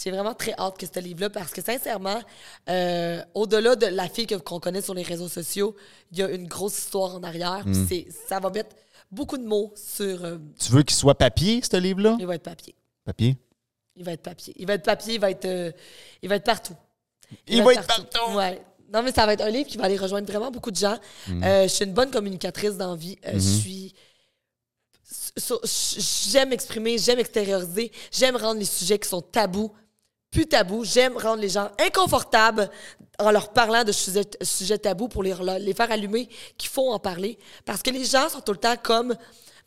j'ai vraiment très hâte que ce livre-là parce que sincèrement, euh, au-delà de la fille qu'on connaît sur les réseaux sociaux, il y a une grosse histoire en arrière. Mm. c'est ça va mettre beaucoup de mots sur. euh, Tu veux qu'il soit papier, ce livre-là? il va être papier. Papier? Il va être papier. Il va être papier. Il va être. euh, il va être partout. Il va être partout. Ouais. Non, mais ça va être un livre qui va aller rejoindre vraiment beaucoup de gens. Euh, je suis une bonne communicatrice dans la vie. Euh, Je suis. so- J'aime exprimer, j'aime extérioriser, j'aime rendre les sujets qui sont tabous plus tabous. J'aime rendre les gens inconfortables en leur parlant de sujets, tabous pour les, les faire allumer qu'il faut en parler. Parce que les gens sont tout le temps comme.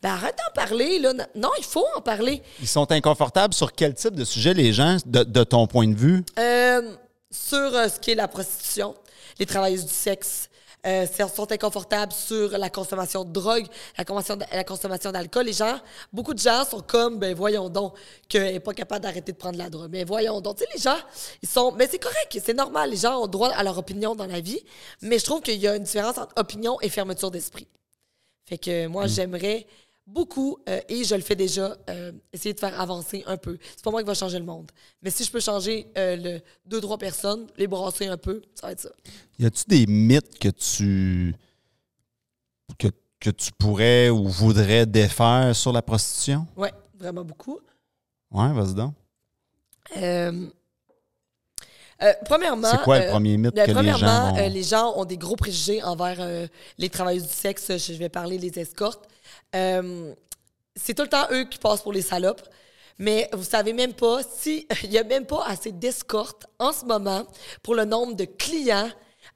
Ben arrête d'en parler, là. Non, il faut en parler. Ils sont inconfortables sur quel type de sujet, les gens, de, de ton point de vue? Euh, sur euh, ce qui est la prostitution, les travailleuses du sexe, euh, sont- inconfortables sur la consommation de drogue, la consommation, la consommation d'alcool. Les gens, beaucoup de gens sont comme, ben voyons donc, qu'elle n'est pas capable d'arrêter de prendre la drogue. Mais voyons donc, tu sais, les gens, ils sont, mais c'est correct, c'est normal. Les gens ont droit à leur opinion dans la vie, mais je trouve qu'il y a une différence entre opinion et fermeture d'esprit. Fait que moi, j'aimerais beaucoup, euh, et je le fais déjà, euh, essayer de faire avancer un peu. C'est pas moi qui va changer le monde. Mais si je peux changer euh, le deux, trois personnes, les brasser un peu, ça va être ça. Y a-tu des mythes que tu que tu pourrais ou voudrais défaire sur la prostitution? Ouais, vraiment beaucoup. Ouais, vas-y donc. Euh, premièrement. C'est quoi le premier mythe euh, que les gens euh, les gens ont des gros préjugés envers les travailleuses du sexe. Je vais parler des escortes. Euh, c'est tout le temps eux qui passent pour les salopes. Mais vous savez même pas si il y a même pas assez d'escortes en ce moment pour le nombre de clients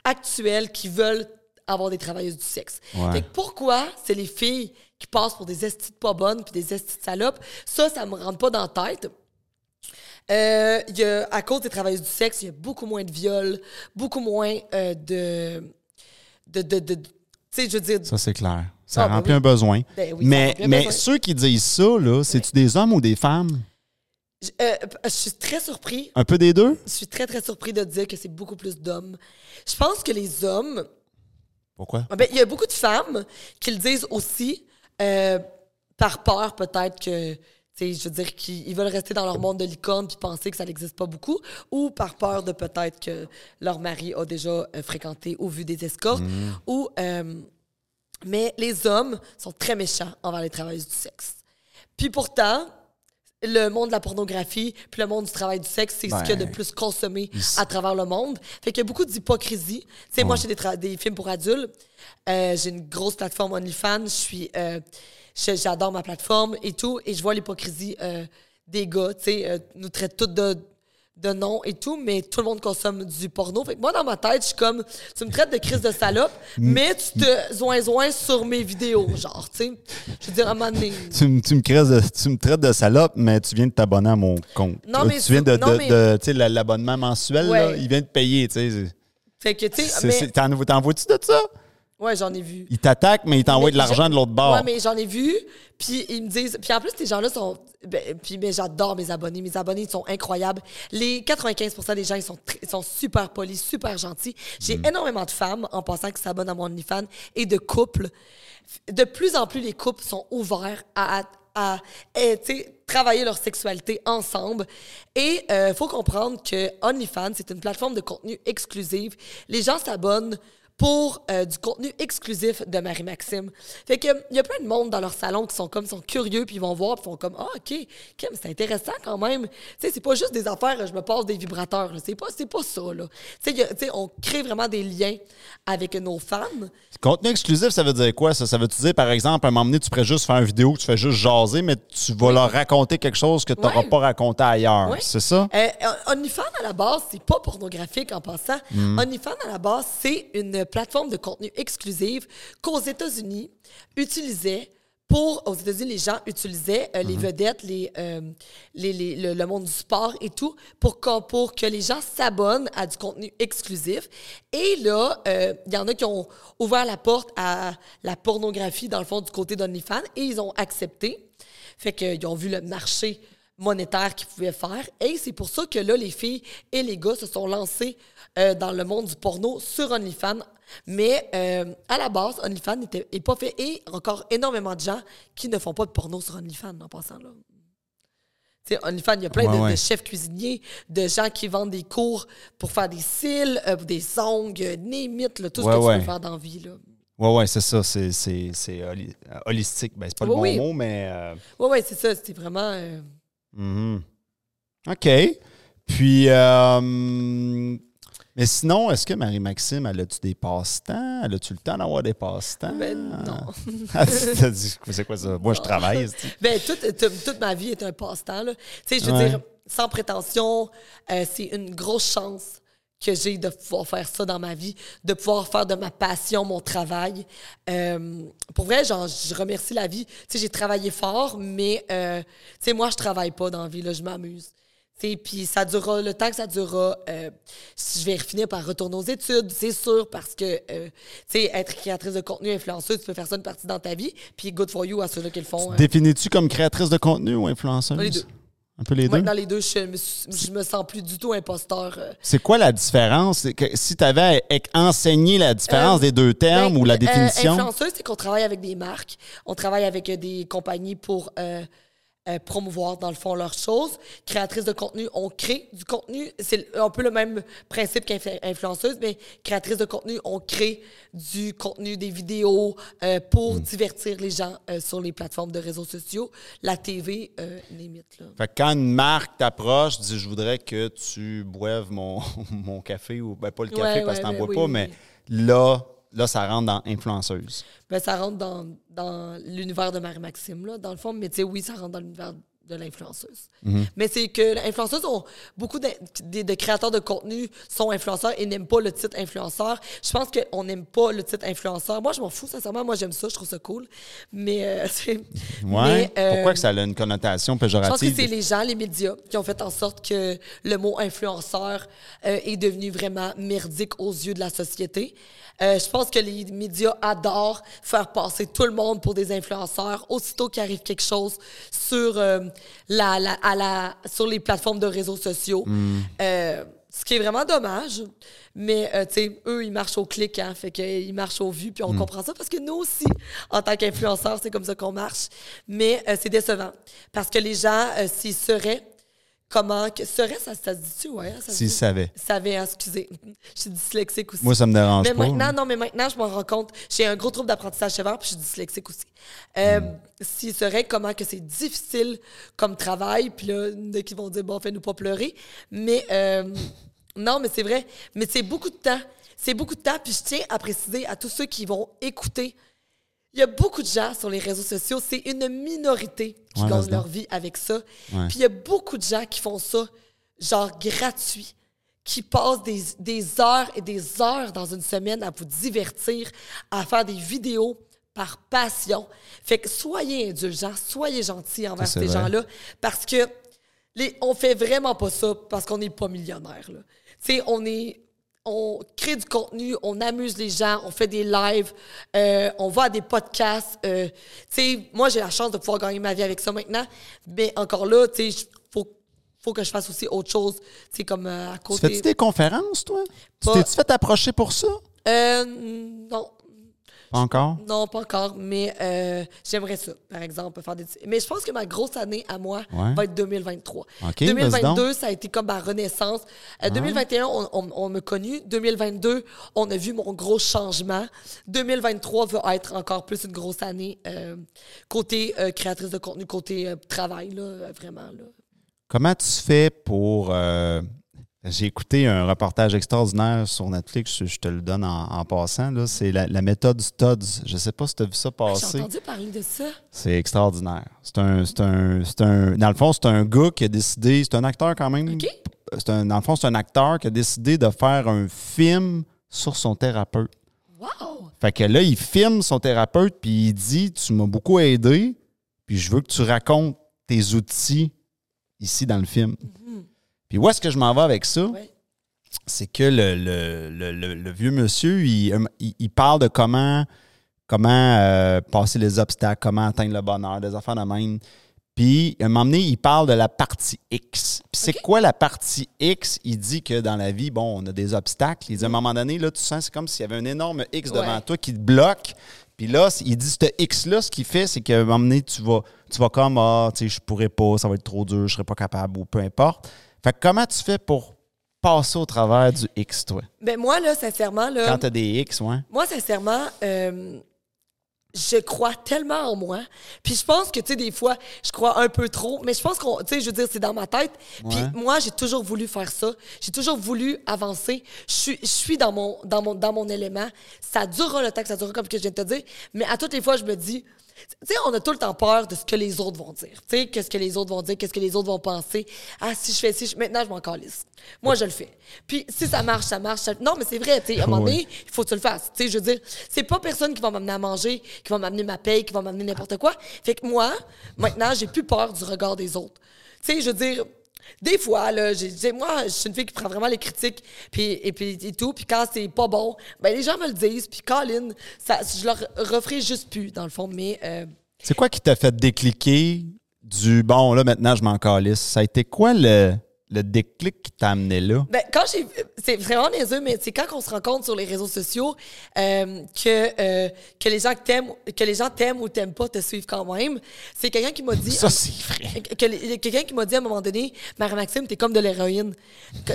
actuels qui veulent avoir des travailleuses du sexe. Ouais. Fait que pourquoi c'est les filles qui passent pour des estis pas bonnes puis des estis de salopes? Ça, ça me rentre pas dans la tête. Euh, il y a, à cause des travailleuses du sexe, il y a beaucoup moins de viols, beaucoup moins euh, de. de, de, de- tu sais, je veux dire. Ça, c'est clair. Ça Ah, ben remplit oui. un besoin. Ben oui, mais mais besoin. ceux qui disent ça, là, c'est-tu des hommes ou des femmes? Je, euh, je suis très surpris. Un peu des deux? Je suis très, très surpris de dire que c'est beaucoup plus d'hommes. Je pense que les hommes. Pourquoi? Ah ben, il y a beaucoup de femmes qui le disent aussi euh, par peur, peut-être que. Je veux dire qu'ils ils veulent rester dans leur monde de licorne puis penser que ça n'existe pas beaucoup, ou par peur de peut-être que leur mari a déjà euh, fréquenté ou vu des escortes, ou euh, mais les hommes sont très méchants envers les travailleuses du sexe. Puis pourtant, le monde de la pornographie puis le monde du travail du sexe, c'est ce qu'il y a de plus consommé à travers le monde. Fait qu'il y a beaucoup d'hypocrisie. Tu sais, moi, j'ai des, des films pour adultes. Euh, j'ai une grosse plateforme OnlyFans. Je suis... euh, J'adore ma plateforme et tout. Et je vois l'hypocrisie euh, des gars. Tu sais, euh, nous traitent tous de, de noms et tout, mais tout le monde consomme du porno. Fait que moi, dans ma tête, je suis comme... Tu me traites de crise de salope, mais tu te zoin-zoin sur mes vidéos, genre, tu sais. Je veux dire, à un moment donné... Tu, me- tu me crées de- tu me traites de salope, mais tu viens de t'abonner à mon compte. Non, Euh, mais tu viens de, de- mais- de- tu sais, la- l'abonnement mensuel, là, il vient de payer, tu sais. Fait que, tu sais, mais... t'en vois-tu de ça? Ouais, j'en ai vu. Il t'attaque, mais il t'envoie Mais de l'argent de l'autre bord. Ouais, mais j'en ai vu. Puis ils me disent. Puis en plus, ces gens-là sont. Ben, puis mais j'adore mes abonnés. Mes abonnés ils sont incroyables. Les 95% des gens, ils sont, ils sont super polis, super gentils. J'ai Mm. énormément de femmes en passant qui s'abonnent à mon OnlyFans et de couples. De plus en plus, les couples sont ouverts à. à à, eh, travailler leur sexualité ensemble. Et il faut comprendre que OnlyFans, c'est une plateforme de contenu exclusive. Les gens s'abonnent pour euh, du contenu exclusif de Marie-Maxime. Fait que il y a plein de monde dans leur salon qui sont comme sont curieux puis ils vont voir puis font comme ah OK, Kim, c'est intéressant quand même. Tu sais c'est pas juste des affaires je me passe des vibrateurs, c'est pas c'est pas ça là. Tu sais, on crée vraiment des liens avec nos fans. Contenu exclusif, ça veut dire quoi, ça? Ça veut-tu dire, par exemple, à un moment donné, tu pourrais juste faire une vidéo, tu fais juste jaser, mais tu vas leur raconter quelque chose que tu n'auras Ouais. pas raconté ailleurs. Ouais. C'est ça? Euh, OnlyFans, à la base, c'est pas pornographique en passant. OnlyFans, à la base, c'est une plateforme de contenu exclusive qu'aux États-Unis utilisaient pour, aux États-Unis, les gens utilisaient euh, les vedettes, les, euh, les- les- le, le monde du sport et tout, pour, qu'on- pour que les gens s'abonnent à du contenu exclusif. Et là, euh, il y en a qui ont ouvert la porte à la pornographie, dans le fond, du côté d'OnlyFans, et ils ont accepté. Fait qu'ils ont vu le marché monétaire qu'ils pouvaient faire. Et c'est pour ça que là, les filles et les gars se sont lancés euh, dans le monde du porno sur OnlyFans. Mais euh, à la base, OnlyFans n'est pas fait. Et encore énormément de gens qui ne font pas de porno sur OnlyFans en passant là. Tu sais, OnlyFans, il y a plein Ouais, de, ouais. de chefs cuisiniers, de gens qui vendent des cours pour faire des cils, euh, des ongles, némite, là, tout Ouais, ce que tu peux faire dans la vie. Là. Ouais, ouais, c'est ça. C'est, c'est, c'est holi- holistique. Ben, c'est pas le Oui, bon oui. mot, mais. Ouais, ouais, c'est ça. C'était vraiment. Mhm. OK. Puis, euh, mais sinon, est-ce que Marie-Maxime, elle a-tu des passe-temps? Elle a-tu le temps d'avoir des passe-temps? Ben, non. Ah, c'est quoi ça? Moi, je travaille. Ben, toute, toute- toute ma vie est un passe-temps. Tu sais, je veux Ouais. dire, sans prétention, euh, c'est une grosse chance que j'ai de pouvoir faire ça dans ma vie, de pouvoir faire de ma passion mon travail. Euh, pour vrai, genre, je remercie la vie. Tu sais, j'ai travaillé fort, mais, euh, tu sais, moi, je travaille pas dans la vie, là, je m'amuse. Tu sais, Puis ça durera, le temps que ça durera, euh, je vais finir par retourner aux études, c'est sûr, parce que, euh, tu sais, être créatrice de contenu, influenceuse, tu peux faire ça une partie dans ta vie, puis good for you à ceux-là qui le font. hein. Définis-tu comme créatrice de contenu ou influenceuse? Les deux. Un peu les Ouais, deux? dans les deux, je me, suis- je me sens plus du tout imposteur. euh. C'est quoi la différence? Que si tu avais enseigné la différence Euh, des deux termes Ben, ou la euh, définition? influenceuse, c'est qu'on travaille avec des marques, on travaille avec euh, des compagnies pour euh, promouvoir, dans le fond, leurs choses. Créatrice de contenu, on crée du contenu. C'est un peu le même principe qu'influenceuse, mais créatrice de contenu, on crée du contenu, des vidéos euh, pour Hmm. divertir les gens euh, sur les plateformes de réseaux sociaux. La TV, limite, là. Fait que quand une marque t'approche, dit je voudrais que tu boives mon, mon café ou ben pas le café Ouais, parce que ouais, t'en ben bois oui, pas, oui, mais là, là, ça rentre dans influenceuse. Ben, ça rentre dans, dans l'univers de Marie-Maxime, là, dans le fond. Mais tu sais, oui, ça rentre dans l'univers de l'influenceuse. Mhm. Mais c'est que l'influenceuse, beaucoup de, de- de créateurs de contenu sont influenceurs et n'aiment pas le titre influenceur. Je pense qu'on n'aime pas le titre influenceur. Moi, je m'en fous, sincèrement. Moi, j'aime ça, je trouve ça cool. Mais, euh, Ouais. mais, euh, Pourquoi que ça a une connotation je pense péjorative? que c'est les gens, les médias, qui ont fait en sorte que le mot influenceur euh, est devenu vraiment merdique aux yeux de la société. Euh, je pense que les médias adorent faire passer tout le monde pour des influenceurs. Aussitôt qu'il arrive quelque chose sur, euh, la, la- à la, sur les plateformes de réseaux sociaux, euh, ce qui est vraiment dommage. Mais, euh, tu sais, eux, ils marchent au clic, hein, fait qu'ils marchent au vu, puis on comprend ça parce que nous aussi, en tant qu'influenceurs, c'est comme ça qu'on marche. Mais euh, c'est décevant parce que les gens, euh, s'ils seraient, comment, que, serait, ça, ça se dit-tu, ouais? hein, Ça dit? savaient. Savaient, hein, excusez. Je suis dyslexique aussi. Moi, ça me dérange Mais pas. maintenant, non, mais maintenant, je m'en rends compte. J'ai un gros trouble d'apprentissage sévère, puis je suis dyslexique aussi. Euh, Hmm. S'il serait comment que c'est difficile comme travail, puis là, il y en a qui vont dire, bon, fais-nous pas pleurer. Mais euh, non, mais c'est vrai. Mais c'est beaucoup de temps. C'est beaucoup de temps, puis je tiens à préciser à tous ceux qui vont écouter. Il y a beaucoup de gens sur les réseaux sociaux, c'est une minorité qui Ouais, gagne leur vie avec ça. Ouais. Puis il y a beaucoup de gens qui font ça, genre gratuit, qui passent des, des heures et des heures dans une semaine à vous divertir, à faire des vidéos par passion. Fait que soyez indulgents, soyez gentils envers ces gens-là, parce que les, on fait vraiment pas ça parce qu'on n'est pas millionnaire. là. Tu sais, on est on crée du contenu, on amuse les gens, on fait des lives, euh, on va à des podcasts. euh, tu sais, moi, j'ai la chance de pouvoir gagner ma vie avec ça maintenant, mais encore là, tu sais, faut, faut que je fasse aussi autre chose, tu sais, comme euh, à Tu côté. fais-tu des conférences, toi? Tu Pas- t'es-tu fait approcher pour ça? Euh, non, Pas encore? non, pas encore, mais euh, j'aimerais ça, par exemple, faire des... Mais je pense que ma grosse année à moi Ouais. va être 2023. OK, vas-y 2022, ça a été comme ma renaissance. Euh, 2021, on, on, on m'a connu. 2022, on a vu mon gros changement. 2023 va être encore plus une grosse année euh, côté euh, créatrice de contenu, côté euh, travail, là, euh, vraiment. Là. Comment tu fais pour. J'ai écouté un reportage extraordinaire sur Netflix, je, te le donne en, en passant. là. C'est la, la méthode Studs. Je ne sais pas si tu as vu ça Ah, J'ai passer. entendu parler de ça. C'est extraordinaire. C'est un, c'est un, c'est un. Dans le fond, c'est un gars qui a décidé. C'est un acteur quand même. OK. C'est un, dans le fond, c'est un acteur qui a décidé de faire un film sur son thérapeute. Wow! Fait que là, il filme son thérapeute, puis il dit Tu m'as beaucoup aidé, puis je veux que tu racontes tes outils ici dans le film. Puis où est-ce que je m'en vais avec ça? C'est que le, le- le- vieux monsieur, il, euh, il- il parle de comment, comment euh, passer les obstacles, comment atteindre le bonheur, des affaires de même. Puis, à un moment donné, il parle de la partie X. Puis, c'est quoi la partie X? Il dit que dans la vie, bon, on a des obstacles. Il dit à un moment donné, là, tu sens, c'est comme s'il y avait un énorme X devant Ouais. toi qui te bloque. Puis là, il dit, ce X-là, ce qu'il fait, c'est qu'à un moment donné, tu vas, tu vas comme, ah, tu sais, je pourrais pas, ça va être trop dur, je serais pas capable, ou peu importe. Fait que comment tu fais pour passer au travers du X, toi? Ben moi, là, sincèrement, là... Quand tu as des X, ouais. Moi, sincèrement, euh, je crois tellement en moi. Puis je pense que, tu sais, des fois, je crois un peu trop, mais je pense qu'on, tu sais, je veux dire, c'est dans ma tête. Puis Ouais. moi, j'ai toujours voulu faire ça. J'ai toujours voulu avancer. Je suis, je suis dans mon, dans mon, dans mon élément. Ça durera le temps que ça durera, comme que je viens de te dire. Mais à toutes les fois, je me dis, tu sais, on a tout le temps peur de ce que les autres vont dire. Tu sais, qu'est-ce que les autres vont dire, qu'est-ce que les autres vont penser. Ah, si je fais ci, je- maintenant, je m'en calisse. Moi, je le fais. Puis, si ça marche, ça marche. ça- Non, mais c'est vrai, tu sais, à un moment donné, il faut que tu le fasses. Tu sais, je veux dire, c'est pas personne qui va m'amener à manger, qui va m'amener ma paye, qui va m'amener n'importe quoi. Fait que moi, maintenant, j'ai plus peur du regard des autres. Tu sais, je veux dire, des fois, là, j'ai, moi, je suis une fille qui prend vraiment les critiques, puis, et puis et tout. Puis quand c'est pas bon, ben les gens me le disent. Puis Colin, ça, je leur referai juste plus, dans le fond. Mais euh, C'est quoi qui t'a fait décliquer du bon, là, maintenant, je m'en calisse? Ça a été quoi le, le déclic qui t'a amené là? Ben, quand j'ai. C'est vraiment niaiseux, mais c'est quand on se rend compte sur les réseaux sociaux euh, que, euh, que les gens t'aiment, que les gens t'aiment ou t'aiment pas te suivent quand même. C'est quelqu'un qui m'a dit. Ça, c'est vrai. que les- quelqu'un qui m'a dit à un moment donné, Marie-Maxime, t'es comme de l'héroïne.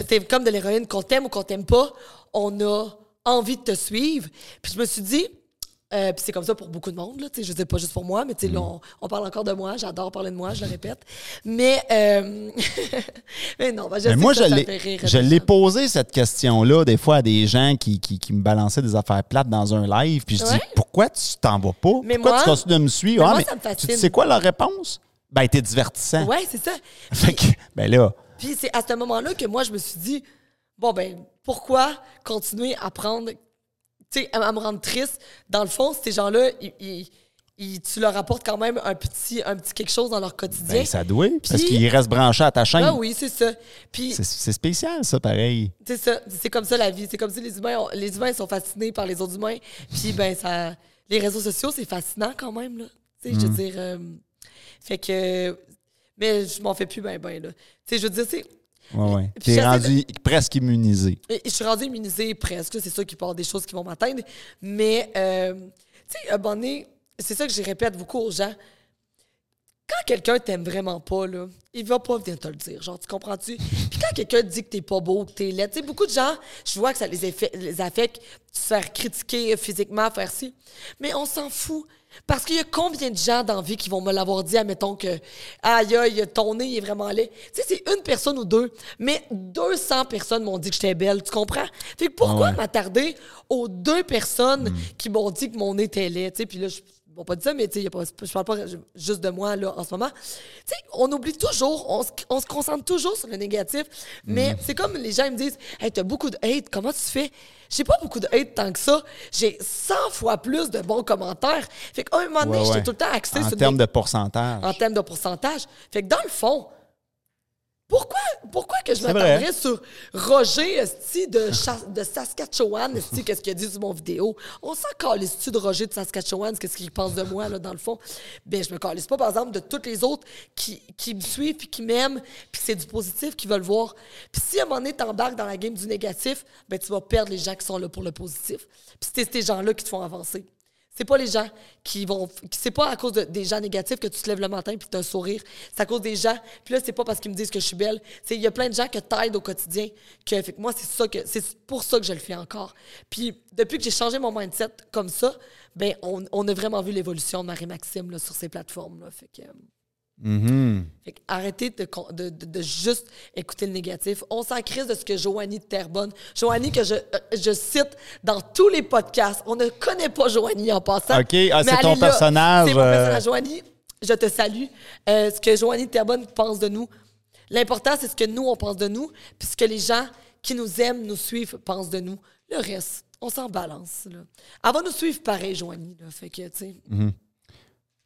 T'es comme de l'héroïne, qu'on t'aime ou qu'on t'aime pas, on a envie de te suivre. Puis je me suis dit, euh, puis c'est comme ça pour beaucoup de monde, là, tu sais, je dis pas juste pour moi, mais tu là, on, on parle encore de moi, j'adore parler de moi, je le répète. Mais, euh, mais non, ben, je Mais moi, que je ça, l'ai, je posé cette question-là des fois à des gens qui, qui, qui me balançaient des affaires plates dans un live. Puis je dis, Ouais. pourquoi tu t'en vas pas? Mais pourquoi moi- tu continues de me suivre? mais Ah, moi, mais ça me tu fascine. sais quoi la réponse? Ben, t'es divertissant. Ouais, c'est ça. Fait que, ben là, Puis c'est à ce moment-là que moi, je me suis dit, bon, ben, pourquoi continuer à prendre, tu sais, à, à me rendre triste? Dans le fond, ces gens-là, ils- ils- ils- tu leur apportes quand même un petit, un petit quelque chose dans leur quotidien. ben, ça doit. Parce Puis- qu'il reste branché à ta chaîne. Ah oui, c'est ça. Puis, C'est, spécial, ça, pareil. c'est ça. C'est comme ça la vie. C'est comme si les humains, ont- les humains sont fascinés par les autres humains. Puis, ben, ça. Les réseaux sociaux, c'est fascinant quand même, là. Tu sais, je Mm. veux dire. euh, fait que. Mais je m'en fais plus ben, ben, là. Tu sais, je veux dire, c'est. Ouais, ouais. T'es rendu presque immunisé. Je suis rendue immunisée presque. C'est sûr qu'il peut y avoir des choses qui vont m'atteindre. Mais, euh, tu sais, à un moment donné, c'est ça que je répète beaucoup aux gens. Quand quelqu'un t'aime vraiment pas, là, il va pas venir te le dire. Genre, tu comprends-tu? Puis quand quelqu'un dit que t'es pas beau, que t'es laid, tu sais, beaucoup de gens, je vois que ça les, les affecte, se faire critiquer physiquement, faire ci. Mais on s'en fout. Parce qu'il y a combien de gens dans la vie qui vont me l'avoir dit, admettons que, aïe, aïe, ton nez il est vraiment laid. Tu sais, c'est une personne ou deux, mais 200 personnes m'ont dit que j'étais belle, tu comprends? Fait que pourquoi Ah ouais. m'attarder aux deux personnes qui m'ont dit que mon nez était laid, tu sais? Puis là, je Bon, pas dit ça, mais tu sais, je parle pas juste de moi là, en ce moment. Tu sais, on oublie toujours, on se, on se concentre toujours sur le négatif, mais c'est comme les gens ils me disent Hey, t'as beaucoup de hate, comment tu fais J'ai pas beaucoup de hate tant que ça. J'ai 100 fois plus de bons commentaires. Fait qu'à un moment donné, Ouais, j'étais ouais. tout le temps axée En sur termes des- de pourcentage. en termes de pourcentage. Fait que dans le fond, pourquoi, pourquoi que je m'attendrais sur Roger esti, de, Chas- de Saskatchewan, esti, qu'est-ce qu'il a dit sur mon vidéo? On s'en calisse-tu de Roger de Saskatchewan, qu'est-ce qu'il pense de moi, là, dans le fond? Ben, je me calisse pas, par exemple, de toutes les autres qui, qui me suivent puis qui m'aiment, puis c'est du positif qu'ils veulent voir. Puis si à un moment donné, t'embarques dans la game du négatif, ben, tu vas perdre les gens qui sont là pour le positif. Puis c'est ces gens-là qui te font avancer. C'est pas les gens qui vont. C'est pas à cause de- des gens négatifs que tu te lèves le matin puis tu as un sourire. C'est à cause des gens. Puis là, c'est pas parce qu'ils me disent que je suis belle. Il y a plein de gens que t'aident au quotidien. Fait que moi, c'est ça que c'est pour ça que je le fais encore. Puis depuis que j'ai changé mon mindset comme ça, ben on, a vraiment vu l'évolution de Marie-Maxime sur ces plateformes. Là. Fait que arrêtez de, juste écouter le négatif. On s'en crise de ce que Joanie de Terrebonne, Joanie que je, euh, je cite dans tous les podcasts. On ne connaît pas Joanie en passant. OK. Ah, c'est ton personnage, C'est mon euh. personnage. Joanie, je te salue. Euh, ce que Joanie de Terrebonne pense de nous. L'important, c'est ce que nous, on pense de nous, puis ce que les gens qui nous aiment, nous suivent, pensent de nous. Le reste, on s'en balance. Là. Elle va nous suivre pareil, Joanie. Là. Fait que, tu sais.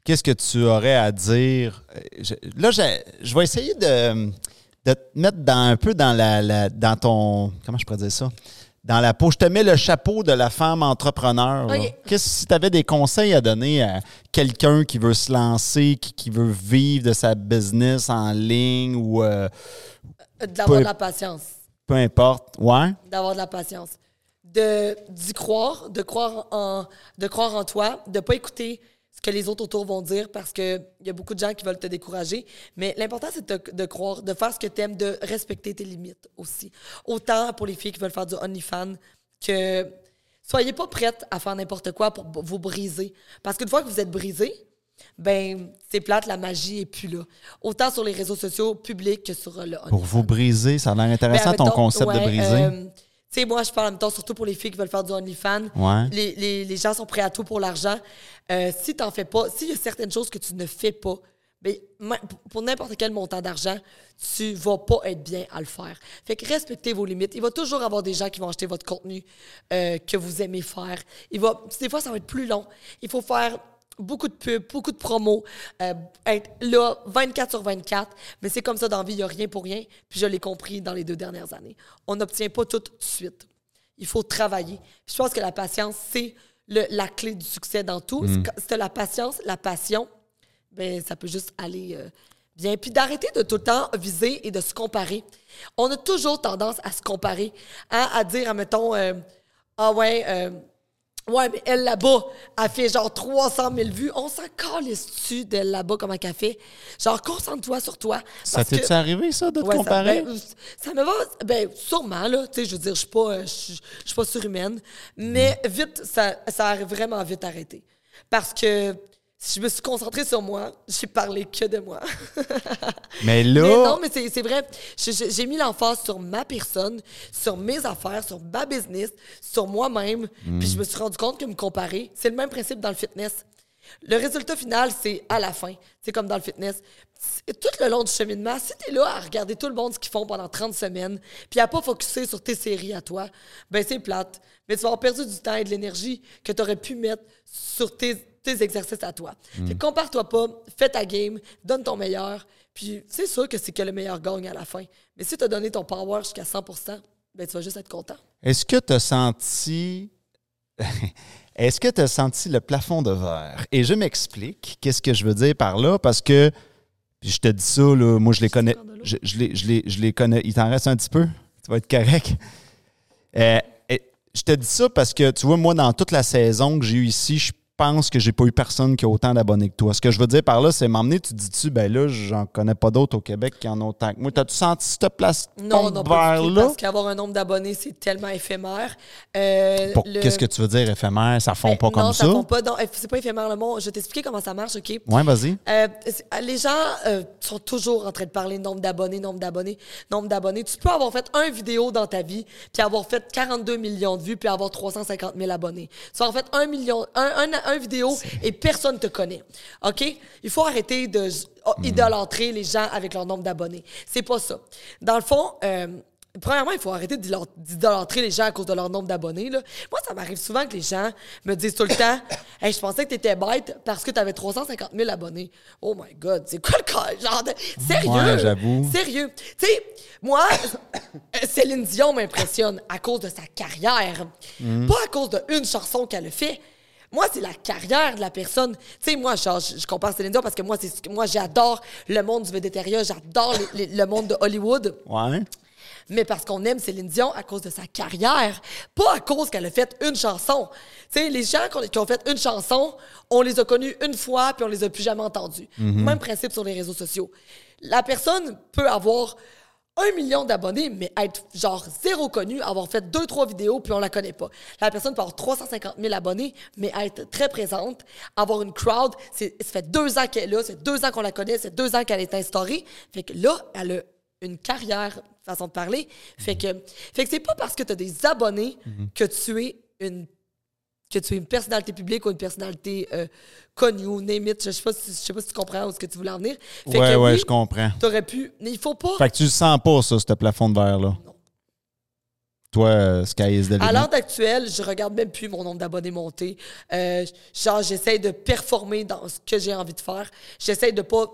Qu'est-ce que tu aurais à dire? Euh, je- là, je, je vais essayer de, de te mettre dans, un peu dans, la, la- dans ton. Comment je pourrais dire ça? Dans la peau. Je te mets le chapeau de la femme entrepreneur. là. OK. Qu'est-ce si tu avais des conseils à donner à quelqu'un qui veut se lancer, qui, qui veut vivre de sa business en ligne ou euh, D'avoir Peu- de la patience. peu importe? Ouais? d'avoir de la patience, de d'y croire, de croire en de croire en toi, de pas écouter ce que les autres autour vont dire parce que il y a beaucoup de gens qui veulent te décourager, mais l'important c'est de, de croire, de faire ce que tu aimes, de respecter tes limites aussi. Autant pour les filles qui veulent faire du OnlyFans que soyez pas prêtes à faire n'importe quoi pour vous briser parce qu'une fois que vous êtes brisé, ben c'est plate, la magie est plus là. Autant sur les réseaux sociaux publics que sur euh, le Pour vous briser, ça a l'air intéressant ben, ton mettons, concept de briser. euh, tu sais, moi, je parle en même temps, surtout pour les filles qui veulent faire du OnlyFans. Ouais. Les, les, les gens sont prêts à tout pour l'argent. Euh, si tu n'en fais pas, s'il y a certaines choses que tu ne fais pas, ben, ma- pour- pour n'importe quel montant d'argent, tu vas pas être bien à le faire. Fait que respectez vos limites. Il va toujours avoir des gens qui vont acheter votre contenu euh, que vous aimez faire. Il va, des fois, ça va être plus long. Il faut faire beaucoup de pubs, beaucoup de promos, euh, être là 24 sur 24. Mais c'est comme ça dans la vie, il n'y a rien pour rien. Puis je l'ai compris dans les deux dernières années. On n'obtient pas tout de suite. Il faut travailler. Puis je pense que la patience, c'est la clé du succès dans tout. C'est tu as la patience, la passion, ben ça peut juste aller euh, Bien, puis d'arrêter de tout le temps viser et de se comparer. On a toujours tendance à se comparer, hein, à dire, admettons, euh, ah ouais, euh, ouais, mais elle là-bas, elle fait genre 300 000 vues. On s'en calisse-tu d'elle là-bas, comment qu'elle fait? Genre, concentre-toi sur toi. Ça que- t'est-tu arrivé, ça, de te Ouais, ça- comparer? ben, Ça, me va. Ben, sûrement, là. Tu sais, je veux dire, je suis pas, euh, je suis- je suis pas surhumaine. Mais vite, ça, ça a vraiment vite arrêté. Parce que je me suis concentrée sur moi, j'ai parlé que de moi. mais là, Mais non, mais c'est vrai. J'ai mis l'emphase sur ma personne, sur mes affaires, sur ma business, sur moi-même. Puis je me suis rendu compte que me comparer, c'est le même principe dans le fitness. Le résultat final, c'est à la fin. C'est comme dans le fitness. Tout le long du cheminement, si t'es là à regarder tout le monde ce qu'ils font pendant 30 semaines, puis à pas focuser sur tes séries à toi, ben c'est plate. Mais tu vas avoir perdu du temps et de l'énergie que tu aurais pu mettre sur tes, tes exercices à toi. Que compare-toi pas, fais ta game, donne ton meilleur, puis c'est sûr que c'est que le meilleur gagne à la fin. Mais si tu as donné ton power jusqu'à 100% ben tu vas juste être content. est-ce que tu as senti. Est-ce que tu as senti le plafond de verre? Et je m'explique. Qu'est-ce que je veux dire par là? Parce que, puis je te dis ça, là, moi, je les connais. Je, je les, je les- je les connais. Il t'en reste un petit peu? Tu vas être correct? Euh, je te dis ça parce que, tu vois, moi, dans toute la saison que j'ai eue ici, je pense que j'ai pas eu personne qui a autant d'abonnés que toi. Ce que je veux dire par là, c'est m'emmener, tu dis-tu, ben là, j'en connais pas d'autres au Québec qui en ont autant que moi. T'as-tu senti ce plafond Non, non, pas tout, verre-là? parce qu'avoir un nombre d'abonnés, c'est tellement éphémère. Euh, le- Qu'est-ce que tu veux dire, éphémère? Ça fond Ben, pas non, comme ça ça? fond pas. Non, c'est pas éphémère le mot. Je vais t'expliquer comment ça marche, OK? Ouais, vas-y. Euh, c'est- les gens euh, sont toujours en train de parler nombre d'abonnés, nombre d'abonnés, nombre d'abonnés. Tu peux avoir fait un vidéo dans ta vie, puis avoir fait 42 millions de vues, puis avoir 350 000 abonnés. Tu vas avoir fait un million, un, un, un vidéo et personne te connaît. OK? Il faut arrêter de oh, idolâtrer les gens avec leur nombre d'abonnés. C'est pas ça. Dans le fond, euh, Premièrement, il faut arrêter d'idolâ- d'idolâtrer les gens à cause de leur nombre d'abonnés. Moi, ça m'arrive souvent que les gens me disent tout le temps Hey, je pensais que t'étais bête parce que t'avais 350 000 abonnés. Oh my God, c'est quoi le cas? Genre de... Sérieux? Ouais, j'avoue. Sérieux. Tu sais, moi, Céline Dion m'impressionne à cause de sa carrière, pas à cause d'une chanson qu'elle a fait. Moi, c'est la carrière de la personne. Tu sais, moi, genre, je, je compare Céline Dion parce que moi, c'est moi, j'adore le monde du végétariat, j'adore les- les- le monde de Hollywood Ouais. mais parce qu'on aime Céline Dion à cause de sa carrière, pas à cause qu'elle a fait une chanson. Tu sais, les gens qui ont, qui ont fait une chanson, on les a connus une fois puis on les a plus jamais entendus. Même principe sur les réseaux sociaux. La personne peut avoir un million d'abonnés, mais être genre zéro connu, avoir fait deux, trois vidéos, puis on la connaît pas. La personne peut avoir 350 000 abonnés, mais être très présente, avoir une crowd. C'est, ça fait deux ans qu'elle est là, c'est deux ans qu'on la connaît, c'est deux ans qu'elle est instaurée. Fait que là, elle a une carrière, façon de parler. Fait que, fait que c'est pas parce que tu as des abonnés que tu es une que tu es une personnalité publique ou une personnalité euh, connue ou name it. Je sais pas si, je sais pas si tu comprends où ce que tu voulais en venir. Fait Ouais, que ouais, oui, je comprends. T'aurais pu. Mais il faut pas. Fait que tu le sens pas, ça, ce plafond de verre-là? Non. Toi, euh, Sky is the À limit. l'heure actuelle, je regarde même plus mon nombre d'abonnés monter. Euh, genre, j'essaie de performer dans ce que j'ai envie de faire. J'essaie de pas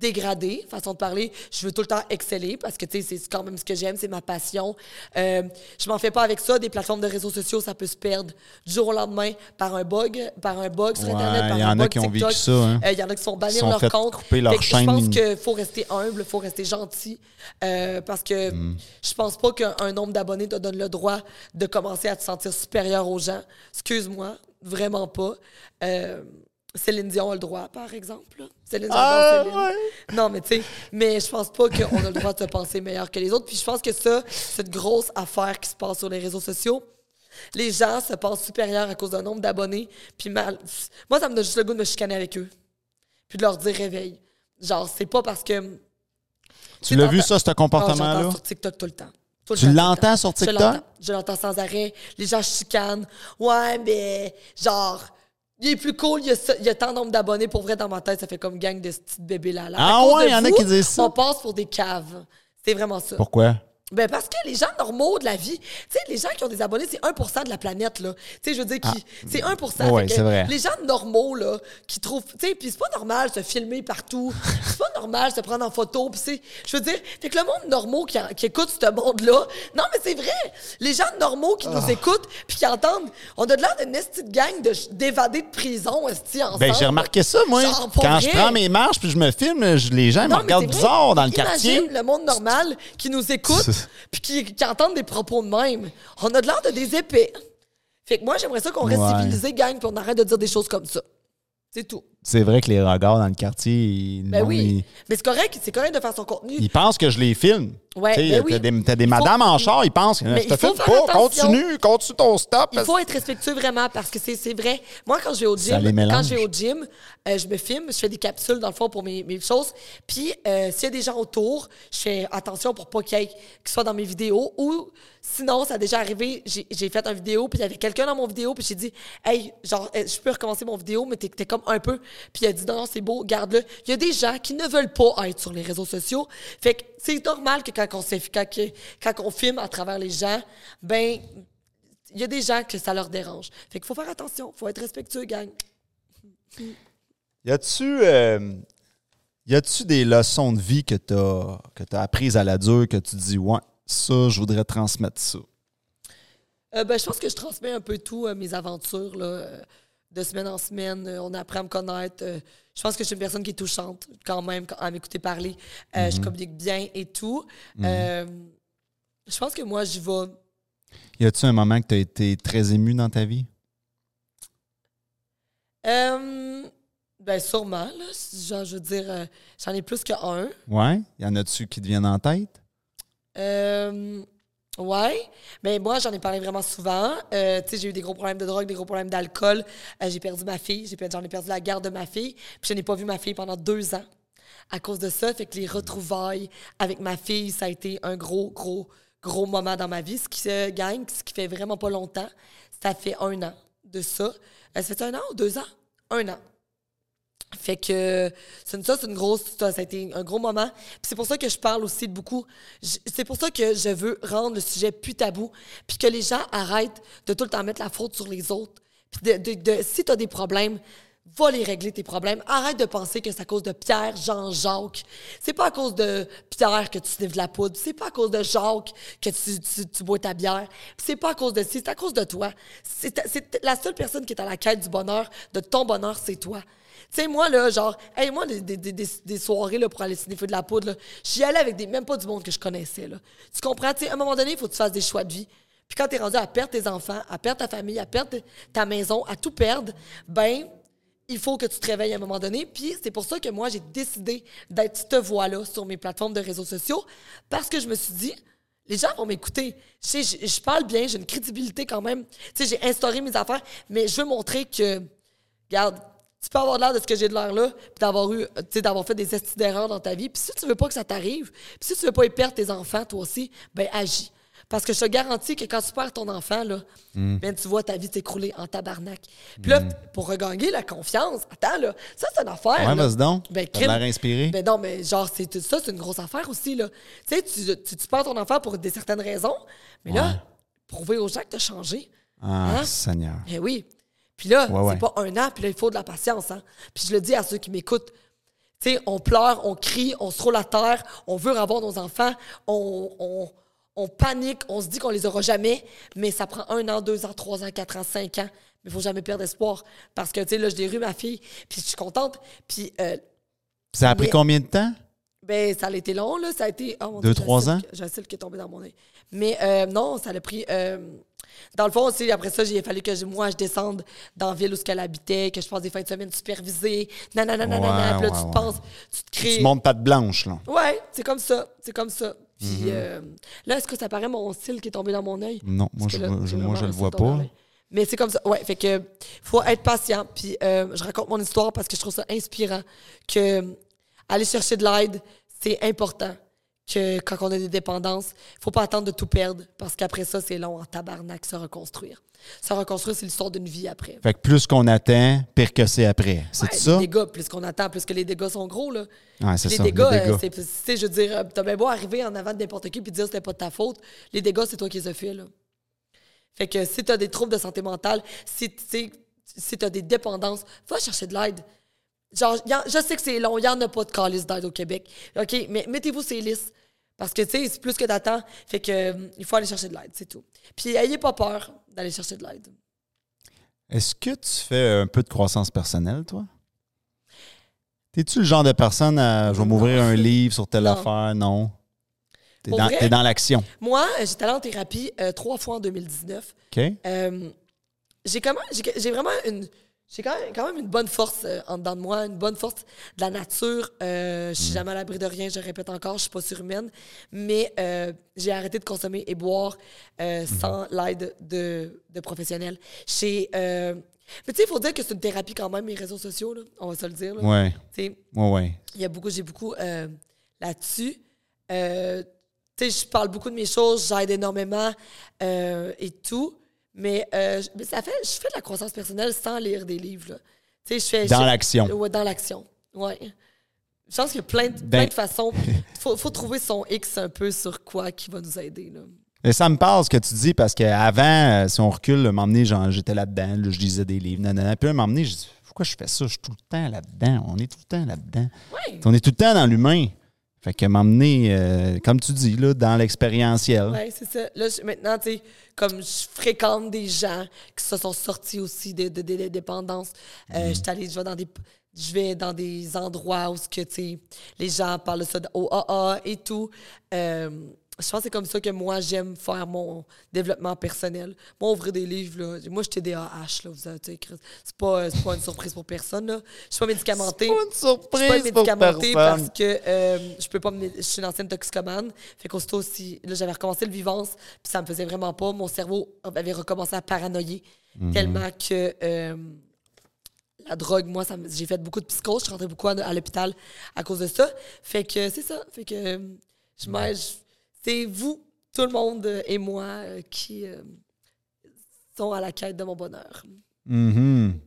dégrader, façon de parler. Je veux tout le temps exceller parce que, tu sais, c'est quand même ce que j'aime, c'est ma passion. Euh, je m'en fais pas avec ça. Des plateformes de réseaux sociaux, ça peut se perdre du jour au lendemain par un bug, par un bug sur Ouais, Internet, par il y un en a bug qui ont TikTok. vécu ça, hein. Euh, Il y en a qui sont leur fait compte. couper leur que Je pense chaîne. qu'il faut rester humble, il faut rester gentil euh, parce que Mm. je pense pas qu'un un nombre d'abonnés te donne le droit de commencer à te sentir supérieur aux gens. Excuse-moi, vraiment pas. Euh, Céline Dion a le droit, par exemple. là. Céline Dion, Ah, Céline. ouais. Non, mais tu sais, mais je pense pas qu'on a le droit de se penser meilleur que les autres. Puis je pense que ça, cette grosse affaire qui se passe sur les réseaux sociaux, les gens se pensent supérieurs à cause d'un nombre d'abonnés. Puis mal... moi, ça me donne juste le goût de me chicaner avec eux. Puis de leur dire réveille. Genre, c'est pas parce que. Tu l'as vu, ça, ce comportement-là? sur TikTok tout le temps. Tout le Tu l'entends sur TikTok? Je l'entends sans arrêt. Les gens chicanent. Ouais, mais genre, il est plus cool, il y a, ça- il y a tant nombre d'abonnés. Pour vrai, dans ma tête, ça fait comme gang de petits bébés là. Ah ouais, il y en a qui disent ça. On passe pour des caves. C'est vraiment ça. Pourquoi? Ben parce que les gens normaux de la vie, tu sais, les gens qui ont des abonnés, c'est 1% de la planète, là. Tu sais, je veux dire, qui, c'est 1 Ouais, c'est vrai. Les gens normaux, là, qui trouvent. Tu sais, puis c'est pas normal de se filmer partout. c'est pas normal de se prendre en photo. Puis c'est. Je veux dire, fait que le monde normaux qui, qui écoute ce monde-là. Non, mais c'est vrai. Les gens normaux qui Ah. nous écoutent puis qui entendent. On a de l'air d'une petite gang de- d'évadés de prison, esti, ensemble. Ben, j'ai remarqué ça, moi. Genre, Quand je prends mes marches puis je me filme, je- les gens me Non, regardent bizarre dans le Imagine quartier. le monde normal qui nous écoute puis qui, qui entendent des propos de même. On a de l'air de des épées. Fait que moi, j'aimerais ça qu'on reste Ouais. civilisé, gang, puis on arrête de dire des choses comme ça. C'est tout. C'est vrai que les regards dans le quartier, ils, Ben non, oui. ils- Mais c'est correct, c'est correct de faire son contenu. ils pensent que je les filme. Ouais, ben oui. T'as des, t'as des faut- madames en char, ils pensent que Mais je te filme pas, attention. continue, continue ton stop. Il faut être respectueux vraiment parce que c'est c'est vrai. Moi, quand je vais au gym, quand je vais au gym, euh, je me filme, je fais des capsules dans le fond pour mes, mes choses. Puis euh, s'il y a des gens autour, je fais attention pour pas qu'il y ait qui soit dans mes vidéos. Ou sinon, ça a déjà arrivé, j'ai fait une vidéo, puis il y avait quelqu'un dans mon vidéo, puis j'ai dit, hey, genre, euh, je peux recommencer mon vidéo, mais t'es comme un peu. Puis il a dit, non, c'est beau, garde-le. Il y a des gens qui ne veulent pas être sur les réseaux sociaux. Fait que c'est normal que quand on, quand, on filme à travers les gens, ben il y a des gens que ça leur dérange. Fait qu'il faut faire attention, faut être respectueux, gang. Y a-tu euh, y a-tu des leçons de vie que que t'as apprises à la dure que tu dis ouais ça je voudrais transmettre ça. Euh, ben, je pense que je transmets un peu tout, euh, mes aventures, là, euh, de semaine en semaine. On apprend à me connaître. Je pense que je suis une personne qui est touchante, quand même, à m'écouter parler. Je communique bien et tout. Euh, je pense que moi, je vais. Y a-tu un moment que t'as été très ému dans ta vie? Euh, ben, sûrement, là. Genre, je veux dire, euh, j'en ai plus qu'un. Ouais? Y en a-tu qui te viennent en tête? Euh, ouais. Mais moi, j'en ai parlé vraiment souvent. Euh, tu sais, j'ai eu des gros problèmes de drogue, des gros problèmes d'alcool. Euh, j'ai perdu ma fille. J'en ai perdu la garde de ma fille. Puis je n'ai pas vu ma fille pendant deux ans à cause de ça. Fait que les retrouvailles avec ma fille, ça a été un gros, gros, gros moment dans ma vie. Ce qui se gagne, ce qui fait vraiment pas longtemps, ça fait un an de ça. Euh, ça fait un an ou deux ans? Un an. Fait que ça, c'est une grosse. Ça, a été un gros moment. C'est pour ça que je parle aussi de beaucoup. C'est pour ça que je veux rendre le sujet plus tabou. Puis que les gens arrêtent de tout le temps mettre la faute sur les autres. Puis de, de- de- si tu as des problèmes, va les régler tes problèmes. Arrête de penser que c'est à cause de Pierre, Jean, Jacques. C'est pas à cause de Pierre que tu sniffes de la poudre. C'est pas à cause de Jacques que tu, tu- bois ta bière. C'est pas à cause de ci, c'est à cause de toi. C'est la seule personne qui est à la quête du bonheur, de ton bonheur, c'est toi. Tu sais, moi, là, genre, hey, moi, des, des- des- des- soirées là, pour aller sniffer de la poudre, là, j'y allais avec des, même pas du monde que je connaissais. Là. Tu comprends? Tu sais, à un moment donné, il faut que tu fasses des choix de vie. Puis quand tu es rendu à perdre tes enfants, à perdre ta famille, à perdre ta maison, à tout perdre, ben, il faut que tu te réveilles à un moment donné. Puis c'est pour ça que moi, j'ai décidé d'être cette voix-là sur mes plateformes de réseaux sociaux parce que je me suis dit, les gens vont m'écouter. Je, je, je parle bien, j'ai une crédibilité quand même. Tu sais, j'ai instauré mes affaires, mais je veux montrer que, regarde, tu peux avoir l'air de ce que j'ai de l'air là, puis d'avoir eu, d'avoir fait des estis d'erreurs dans ta vie. Puis si tu veux pas que ça t'arrive, puis si tu veux pas y perdre tes enfants, toi aussi, ben agis. Parce que je te garantis que quand tu perds ton enfant, là, ben, tu vois ta vie s'écrouler en tabarnak. Puis là, pour regagner la confiance, attends, là, ça, c'est une affaire. Ouais, vas-y donc. Ben, crime. l'air inspiré. Ben non, mais genre, c'est ça, c'est une grosse affaire aussi, là. Tu sais, tu, tu, tu perds ton enfant pour des certaines raisons, mais là, prouver aux gens que t'as changé. Ah, Hein? Seigneur. Eh oui. Puis là, Ouais, ouais. c'est pas un an, puis là, il faut de la patience. Hein? Puis je le dis à ceux qui m'écoutent. Tu sais, on pleure, on crie, on se roule à terre, on veut avoir nos enfants, on, on, on panique, on se dit qu'on les aura jamais, mais ça prend un an, deux ans, trois ans, quatre ans, cinq ans. Mais il faut jamais perdre espoir. Parce que, tu sais, là, je l'ai ma fille, puis je suis contente. Puis, euh, Ça a pris combien de temps? Ben, ça a été long, là. Ça a été. oh mon Deux, Dieu, trois ans? J'ai un cil qui est tombé dans mon œil. Mais euh, non, ça l'a pris. euh, dans le fond, aussi, après ça, il a fallu que je- moi, je descende dans la ville où ce qu'elle habitait, que je passe des fins de semaine supervisées. Nanana, nanana. Ouais, Puis là, ouais, tu te ouais. penses, tu te crées. Tu montes pas de blanche, là. Ouais, c'est comme ça. C'est comme ça. Puis Mm-hmm. euh, là, est-ce que ça paraît mon cil qui est tombé dans mon œil? Non, moi, je, là, je- moi, je le vois pas. Mais c'est comme ça. Ouais, fait que faut être patient. Puis euh, je raconte mon histoire parce que je trouve ça inspirant que aller chercher de l'aide, c'est important. que quand on a des dépendances, faut pas attendre de tout perdre parce qu'après ça, c'est long en tabarnak se reconstruire. Se reconstruire, c'est l'histoire d'une vie après. Fait que plus qu'on attend, pire que c'est après. C'est Ouais, ça? Les dégâts, plus qu'on attend, plus que les dégâts sont gros, là. Ouais, les ça, dégâts, les dégâts. euh, c'est, tu sais, je veux dire, euh, t'as bien beau arriver en avant de n'importe qui puis dire que c'était pas de ta faute. Les dégâts, c'est toi qui les as fait, là. Fait que si t'as des troubles de santé mentale, si, si t'as des dépendances, va chercher de l'aide. Genre, y en- je sais que c'est long, il n'y en a pas de calice d'aide au Québec. OK, mais mettez-vous ces listes. Parce que, tu sais, c'est plus que d'attendre. Fait que, euh, il faut aller chercher de l'aide, c'est tout. Puis, ayez pas peur d'aller chercher de l'aide. Est-ce que tu fais un peu de croissance personnelle, toi? T'es-tu le genre de personne à je vais m'ouvrir un livre sur telle Non. affaire? Non. T'es dans, vrai? t'es dans l'action. Moi, euh, j'étais allée en thérapie euh, trois fois en 2019. OK? Euh, j'ai j'ai, j'ai vraiment une, j'ai quand même, quand même une bonne force euh, en dedans de moi, une bonne force de la nature. Euh, je suis jamais à l'abri de rien, je répète encore, je suis pas surhumaine, mais euh, j'ai arrêté de consommer et boire euh, sans l'aide de, de professionnels. Mais tu sais, il faut dire que c'est une thérapie quand même, mes réseaux sociaux, là, on va se le dire. là. Ouais. Il y a beaucoup, j'ai beaucoup là-dessus. Tu sais, je parle beaucoup de mes choses, j'aide énormément et tout. Mais, euh, ça fait, je fais de la croissance personnelle sans lire des livres. là. Je fais. Dans l'action. Ouais, dans l'action. Ouais. Je pense qu'il y a plein de, Ben- plein de façons. Il faut, faut trouver son X un peu sur quoi qui va nous aider. Là. Mais ça me parle ce que tu dis parce qu'avant, euh, si on recule, genre, j'étais là-dedans, là, je lisais des livres, nanana. Puis un moment donné, je dis, pourquoi je fais ça? Je suis tout le temps là-dedans. On est tout le temps là-dedans. Ouais. On est tout le temps dans l'humain. Fait que m'emmener, euh, comme tu dis, là, dans l'expérientiel. Oui, c'est ça. Là, je- maintenant, tu sais, comme je fréquente des gens qui se sont sortis aussi de, de, de- de dépendance, euh, je suis allée- je vais dans des je vais dans des endroits où ce que, les gens parlent de ça au AA et tout. Euh, je pense que c'est comme ça que moi, j'aime faire mon développement personnel. Moi, ouvrir des livres, là, moi, je suis TDAH, là, vous avez, Chris, c'est pas, c'est pas une surprise pour personne, là. Je suis pas médicamentée. une Je suis pas surprise médicamentée parce que euh, je peux pas me- je suis une ancienne toxicomane. Fait qu'aussitôt aussi là j'avais recommencé le vivance puis ça me faisait vraiment pas. Mon cerveau avait recommencé à paranoïer tellement que euh, la drogue moi ça j'ai fait beaucoup de psychose. Je suis rentrée beaucoup à, à l'hôpital à cause de ça. Fait que c'est ça. Fait que euh, je, je- c'est vous tout le monde euh, et moi euh, qui euh, sont à la quête de mon bonheur Mhm.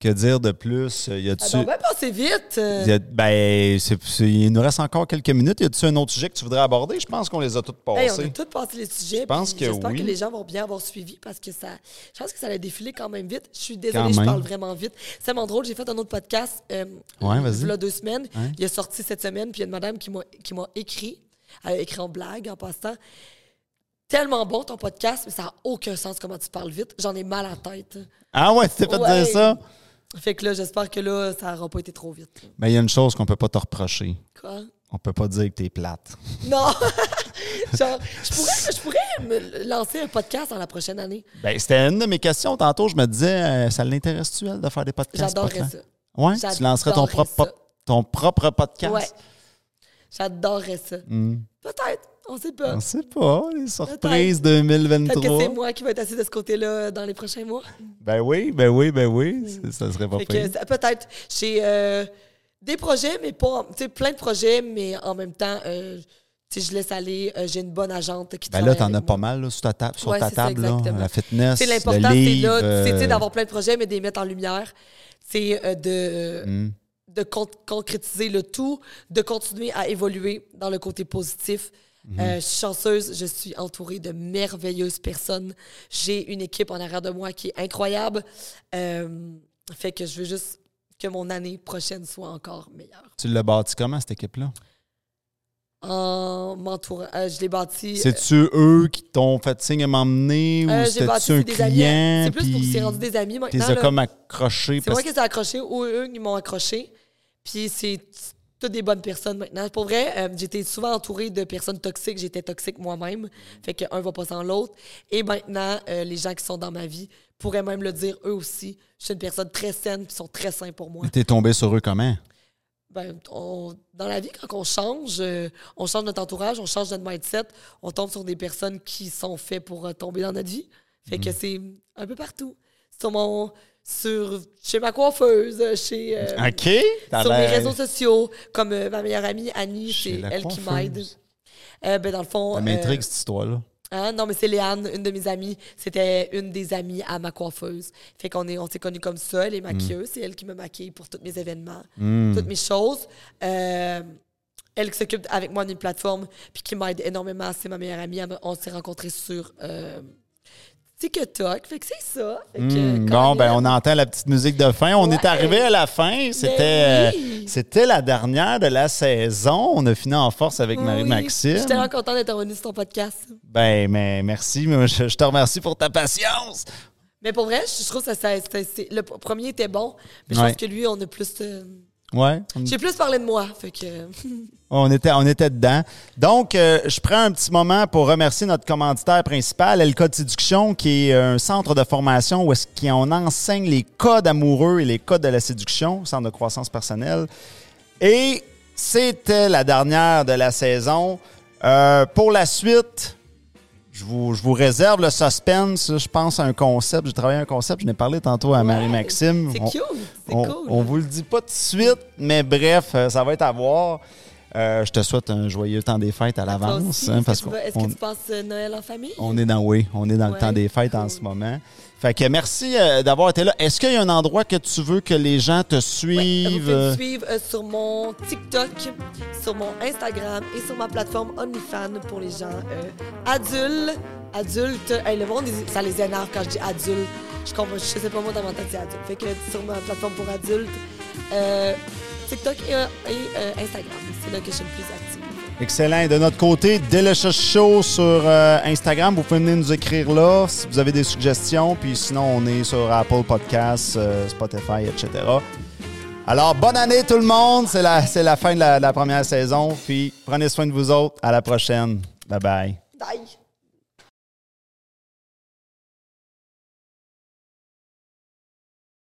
Que dire de plus? Y ah a-tu. bon, ben passez vite y a- ben, il nous reste encore quelques minutes. Y a-tu un autre sujet que tu voudrais aborder? Je pense qu'on les a tous Hey, on passés. a tous passé les sujets. Je pense que J'espère oui. que les gens vont bien avoir suivi parce que ça. Je pense que ça a défilé quand même vite. Je suis désolée, je parle vraiment vite. C'est mon drôle, j'ai fait un autre podcast. Euh, Ouais. Il y a deux semaines. Il est sorti cette semaine, puis il y a une madame qui m'a qui m'a écrit. Écrit en blague en passant. Tellement bon ton podcast, mais ça n'a aucun sens comment tu parles vite. J'en ai mal à la tête. Ah ouais, tu t'es fait Ouais. dire ça? Fait que là, j'espère que là, ça n'aura pas été trop vite. Ben, il y a une chose qu'on peut pas te reprocher. Quoi? On peut pas dire que t'es plate. Non! Genre, je pourrais, je pourrais me lancer un podcast dans la prochaine année. Ben, c'était une de mes questions. Tantôt, je me disais, euh, ça l'intéresse-tu, elle, de faire des podcasts? J'adorerais ça. Ouais, tu lancerais ton propre, ça. ton propre podcast? Ouais. J'adorerais ça. Hmm. Peut-être, on sait pas. On sait pas, les surprises 2023. Peut-être que c'est moi qui vais être assis de ce côté-là dans les prochains mois. Ben oui, ben oui, ben oui. Ça serait pas peut-être. J'ai euh, des projets, mais pas. Tu sais, plein de projets, mais en même temps, euh, tu sais, je laisse aller. Euh, J'ai une bonne agente qui Ben là, t'en as pas mal là, sur ta, table, sur Ouais, ta c'est ça, table, là, la fitness, l'important, c'est là, c'est tu sais, euh, d'avoir plein de projets, mais de les mettre en lumière. C'est de, hmm. De con- concrétiser le tout, de continuer à évoluer dans le côté positif. Mhm. Euh, je suis chanceuse, je suis entourée de merveilleuses personnes. J'ai une équipe en arrière de moi qui est incroyable. Euh, fait que je veux juste que mon année prochaine soit encore meilleure. Tu l'as bâti comment, cette équipe-là? En m'entourant, euh, je l'ai bâti. C'est-tu eux qui t'ont fait signe à m'emmener ou c'était-tu un des client? C'est plus pour puis c'est rendu des amis T'es maintenant. as comme accroché. C'est parce moi qui les ai accrochés ou eux qui m'ont accroché. Puis c'est toutes des bonnes personnes maintenant. Pour vrai, euh, j'étais souvent entourée de personnes toxiques. J'étais toxique moi-même. Fait qu'un va pas sans l'autre. Et maintenant, euh, les gens qui sont dans ma vie pourraient même le dire eux aussi. Je suis une personne très saine puis sont très sains pour moi. t'es tombé sur eux comment? Ben, on- dans la vie, quand on change, euh, on change notre entourage, on change notre mindset, on tombe sur des personnes qui sont faites pour tomber dans notre vie. Fait que c'est un peu partout. sur mon sur chez ma coiffeuse, chez euh, OK. T'as sur mes réseaux sociaux, comme euh, ma meilleure amie Annie, Chez c'est elle qui m'aide. Euh, ben dans le fond, Ça euh, m'intrigue, cette histoire-là. Hein? Non, mais c'est Léane, une de mes amies. C'était une des amies à ma coiffeuse. Fait qu'on est, on s'est connus comme ça. Elle est maquilleuse. C'est elle qui me maquille pour tous mes événements, Hmm. toutes mes choses. Euh, elle qui s'occupe avec moi d'une plateforme puis qui m'aide énormément. C'est ma meilleure amie. On s'est rencontrés sur euh, TikTok. Fait que c'est ça. Fait que, Hmm, bon, ben, on entend la petite musique de fin. On Ouais. est arrivé à la fin. C'était oui. euh, c'était la dernière de la saison. On a fini en force avec Oui, Marie-Maxime. Je suis tellement contente d'être revenue sur ton podcast. Ben, mais merci. Je, je te remercie pour ta patience. Mais pour vrai, je trouve que ça, ça- ça- c'est- le premier était bon. Mais je Ouais. pense que lui, on a plus. euh, Ouais. J'ai plus parlé de moi. Fait que. On était, on était dedans. Donc, euh, je prends un petit moment pour remercier notre commanditaire principal, LK Séduction, qui est un centre de formation où est-ce qu'on enseigne les codes amoureux et les codes de la séduction, centre de croissance personnelle. Et c'était la dernière de la saison. Euh, pour la suite, je vous, je vous réserve le suspense. Je pense à un concept. J'ai travaillé un concept. Je n'ai parlé tantôt à Marie-Maxime. C'est On- cute. C'est cool. on vous le dit pas tout de suite, mais bref, euh, ça va être à voir. Euh, je te souhaite un joyeux temps des fêtes à l'avance. hein, est-ce parce que tu vas- Est-ce qu'on que tu passes euh, Noël en famille? on est dans oui, on est dans le Ouais, temps des fêtes en ce moment. Fait que merci euh, d'avoir été là. Est-ce qu'il y a un endroit que tu veux que les gens te Ouais, suivent? vous pouvez me suivre euh, sur mon TikTok, sur mon Instagram et sur ma plateforme OnlyFans pour les gens adultes. Adultes. Hey, le monde, ça les énerve quand je dis adulte. Je, comprends, je sais pas moi dans ma tête, c'est adulte. Fait que sur ma plateforme pour adultes, TikTok et, euh, et, euh, Instagram. C'est là que je suis le plus active. Excellent. Et de notre côté, Delicious Show sur euh, Instagram. Vous pouvez venir nous écrire là si vous avez des suggestions. Puis sinon, on est sur Apple Podcasts, euh, Spotify, etc. Alors, bonne année tout le monde. C'est la, c'est la fin de la, de la première saison. Puis prenez soin de vous autres. À la prochaine. Bye bye.